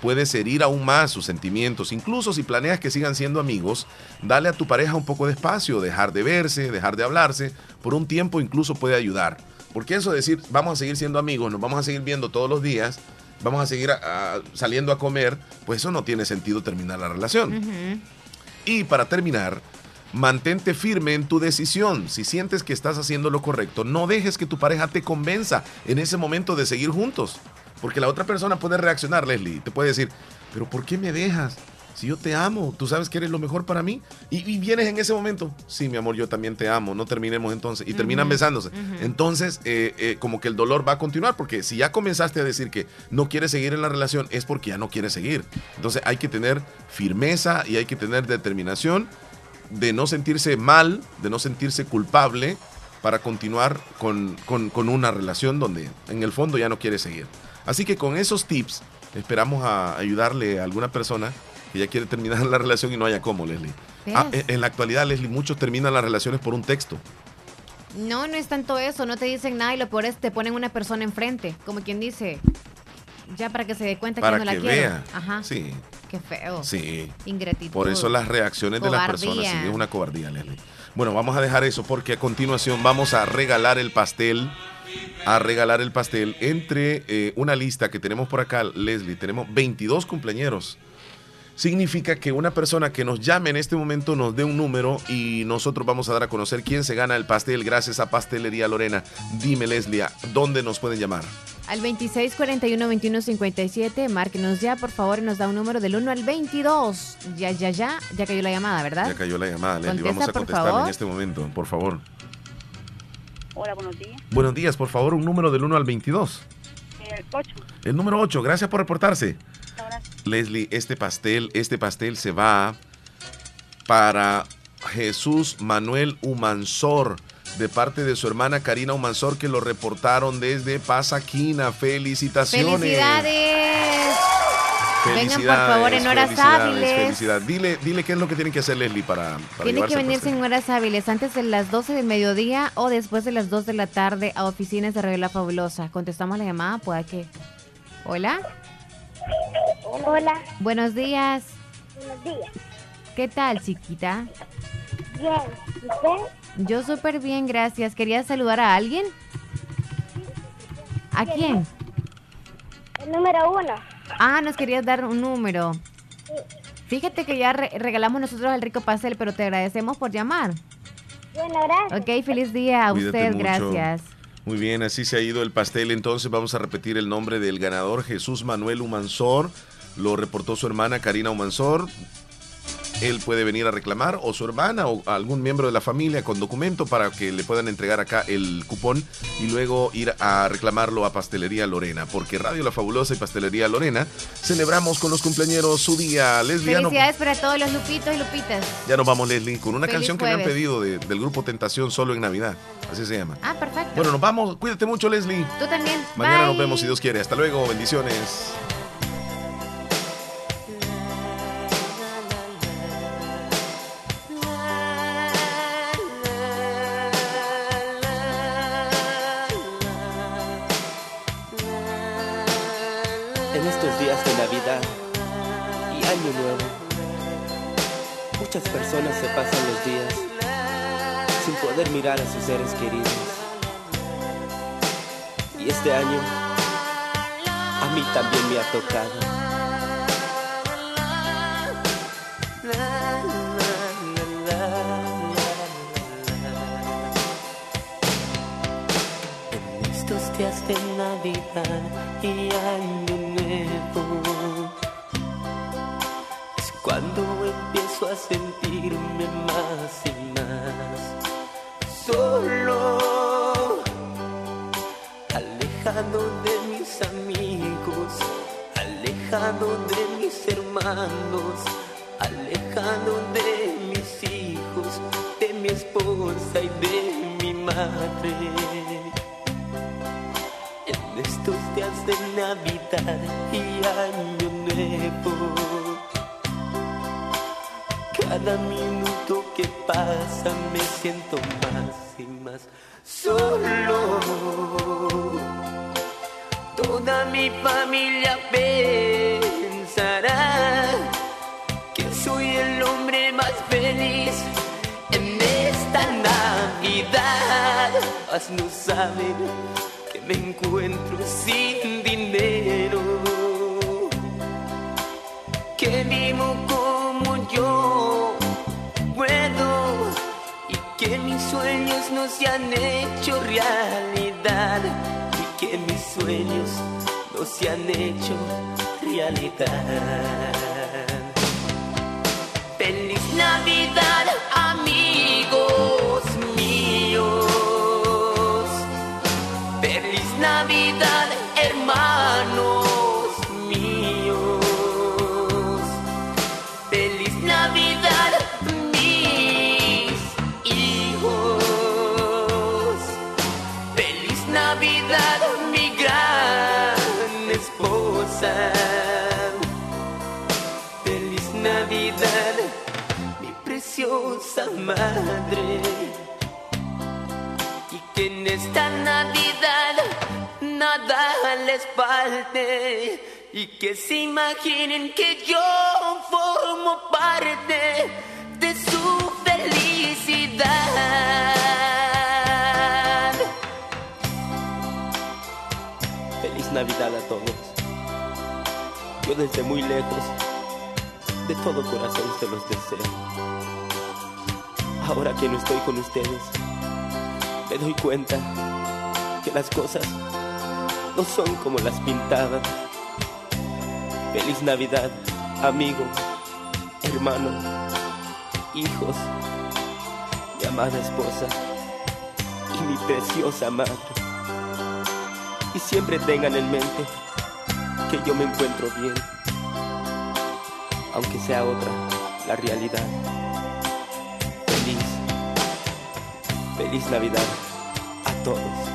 Puedes herir aún más sus sentimientos. Incluso si planeas que sigan siendo amigos, dale a tu pareja un poco de espacio, dejar de verse, dejar de hablarse. Por un tiempo incluso puede ayudar. Porque eso de decir, vamos a seguir siendo amigos, nos vamos a seguir viendo todos los días, vamos a seguir a- a- saliendo a comer, pues eso no tiene sentido terminar la relación. Y para terminar, Mantente firme en tu decisión. Si sientes que estás haciendo lo correcto, no dejes que tu pareja te convenza en ese momento de seguir juntos. Porque la otra persona puede reaccionar, Leslie. Te puede decir, pero ¿por qué me dejas? Si yo te amo, tú sabes que eres lo mejor para mí. Y, y vienes en ese momento. Sí, mi amor, yo también te amo. No terminemos entonces. Y terminan besándose. Entonces, eh, eh, como que el dolor va a continuar. Porque si ya comenzaste a decir que no quieres seguir en la relación, es porque ya no quieres seguir. Entonces hay que tener firmeza y hay que tener determinación de no sentirse mal, de no sentirse culpable para continuar con, con- con una relación donde en el fondo ya no quiere seguir. Así que con esos tips esperamos a ayudarle a alguna persona que ya quiere terminar la relación y no haya cómo, Leslie. Ah, en la actualidad, Leslie, muchos terminan las relaciones por un texto. No, no es tanto eso, no te dicen nada y lo peor es te ponen una persona enfrente, como quien dice, ya para que se dé cuenta Para que no la que quiero. vea. Ajá. Sí, Qué feo. sí. Ingratitud. Por eso las reacciones de las personas sí, es una cobardía, Leslie. Bueno, vamos a dejar eso porque a continuación vamos a regalar el pastel. A regalar el pastel entre eh, una lista que tenemos por acá, Leslie. Tenemos 22 cumpleañeros. Significa que una persona que nos llame en este momento nos dé un número y nosotros vamos a dar a conocer quién se gana el pastel gracias a Pastelería Lorena. Dime, Leslie, ¿a ¿dónde nos pueden llamar? Al 2641-2157, márquenos ya, por favor, y nos da un número del 1 al 22. Ya, ya, ya, ya cayó la llamada, ¿verdad? Ya cayó la llamada, Leslie. Contesta, Vamos a contestar en este momento, por favor. Hola, buenos días. Buenos días, por favor, un número del 1 al 22. El 8. El número 8, gracias por reportarse. Leslie, este pastel, este pastel se va para Jesús Manuel Humansor, de parte de su hermana Karina Humansor, que lo reportaron desde Pasaquina. Felicitaciones. ¡Felicidades! Vengan, por favor, en horas felicidades, hábiles. felicidades. Dile, dile qué es lo que tienen que hacer, Leslie, para, para Tiene llevarse que venirse en horas hábiles, antes de las 12 del mediodía o después de las 2 de la tarde a oficinas de Radio La Fabulosa. Contestamos la llamada, pueda que. Hola. Hola. Buenos días. Buenos días. ¿Qué tal, chiquita? Bien. ¿Usted? Yo súper bien, gracias. ¿Querías saludar a alguien? ¿A quién? El número uno. Ah, nos querías dar un número. Fíjate que ya re- regalamos nosotros el rico pastel, pero te agradecemos por llamar. Bueno, gracias. Ok, feliz día a Cuídate usted, mucho. gracias. Muy bien, así se ha ido el pastel. Entonces vamos a repetir el nombre del ganador, Jesús Manuel Humansor. Lo reportó su hermana Karina Humansor. Él puede venir a reclamar o su hermana o algún miembro de la familia con documento para que le puedan entregar acá el cupón y luego ir a reclamarlo a Pastelería Lorena. Porque Radio La Fabulosa y Pastelería Lorena celebramos con los cumpleaños su día. Leslie, no- Felicidades para todos los lupitos y lupitas. ya nos vamos, Leslie, con una Feliz canción que me han pedido de- del grupo Tentación solo en Navidad. Así se llama. Ah, perfecto. Bueno, nos vamos. Cuídate mucho, Leslie. Tú también. Mañana Bye. nos vemos si Dios quiere. Hasta luego. Bendiciones. Muchas personas se pasan los días sin poder mirar a sus seres queridos. Y este año a mí también me ha tocado. En estos días de Navidad y Año Nuevo es cuando a sentirme más y más solo, alejado de mis amigos, alejado de mis hermanos, alejado de mis hijos, de mi esposa y de mi madre. En estos días de Navidad y Año Nuevo, cada minuto que pasa me siento más y más solo. Toda mi familia pensará que soy el hombre más feliz en esta Navidad. Mas no saben que me encuentro sin dinero, sueños se han hecho realidad y que mis sueños no se han hecho realidad. Feliz Navidad, amigos míos. Feliz Navidad, Y que en esta Navidad nada les falte. Y que se imaginen que yo formo parte de su felicidad. Feliz Navidad a todos. Yo desde muy lejos, de todo corazón se los deseo. Ahora que no estoy con ustedes, me doy cuenta que las cosas no son como las pintaban. Feliz Navidad, amigo, hermano, hijos, mi amada esposa y mi preciosa madre. Y siempre tengan en mente que yo me encuentro bien, aunque sea otra la realidad. Feliz Navidad a todos.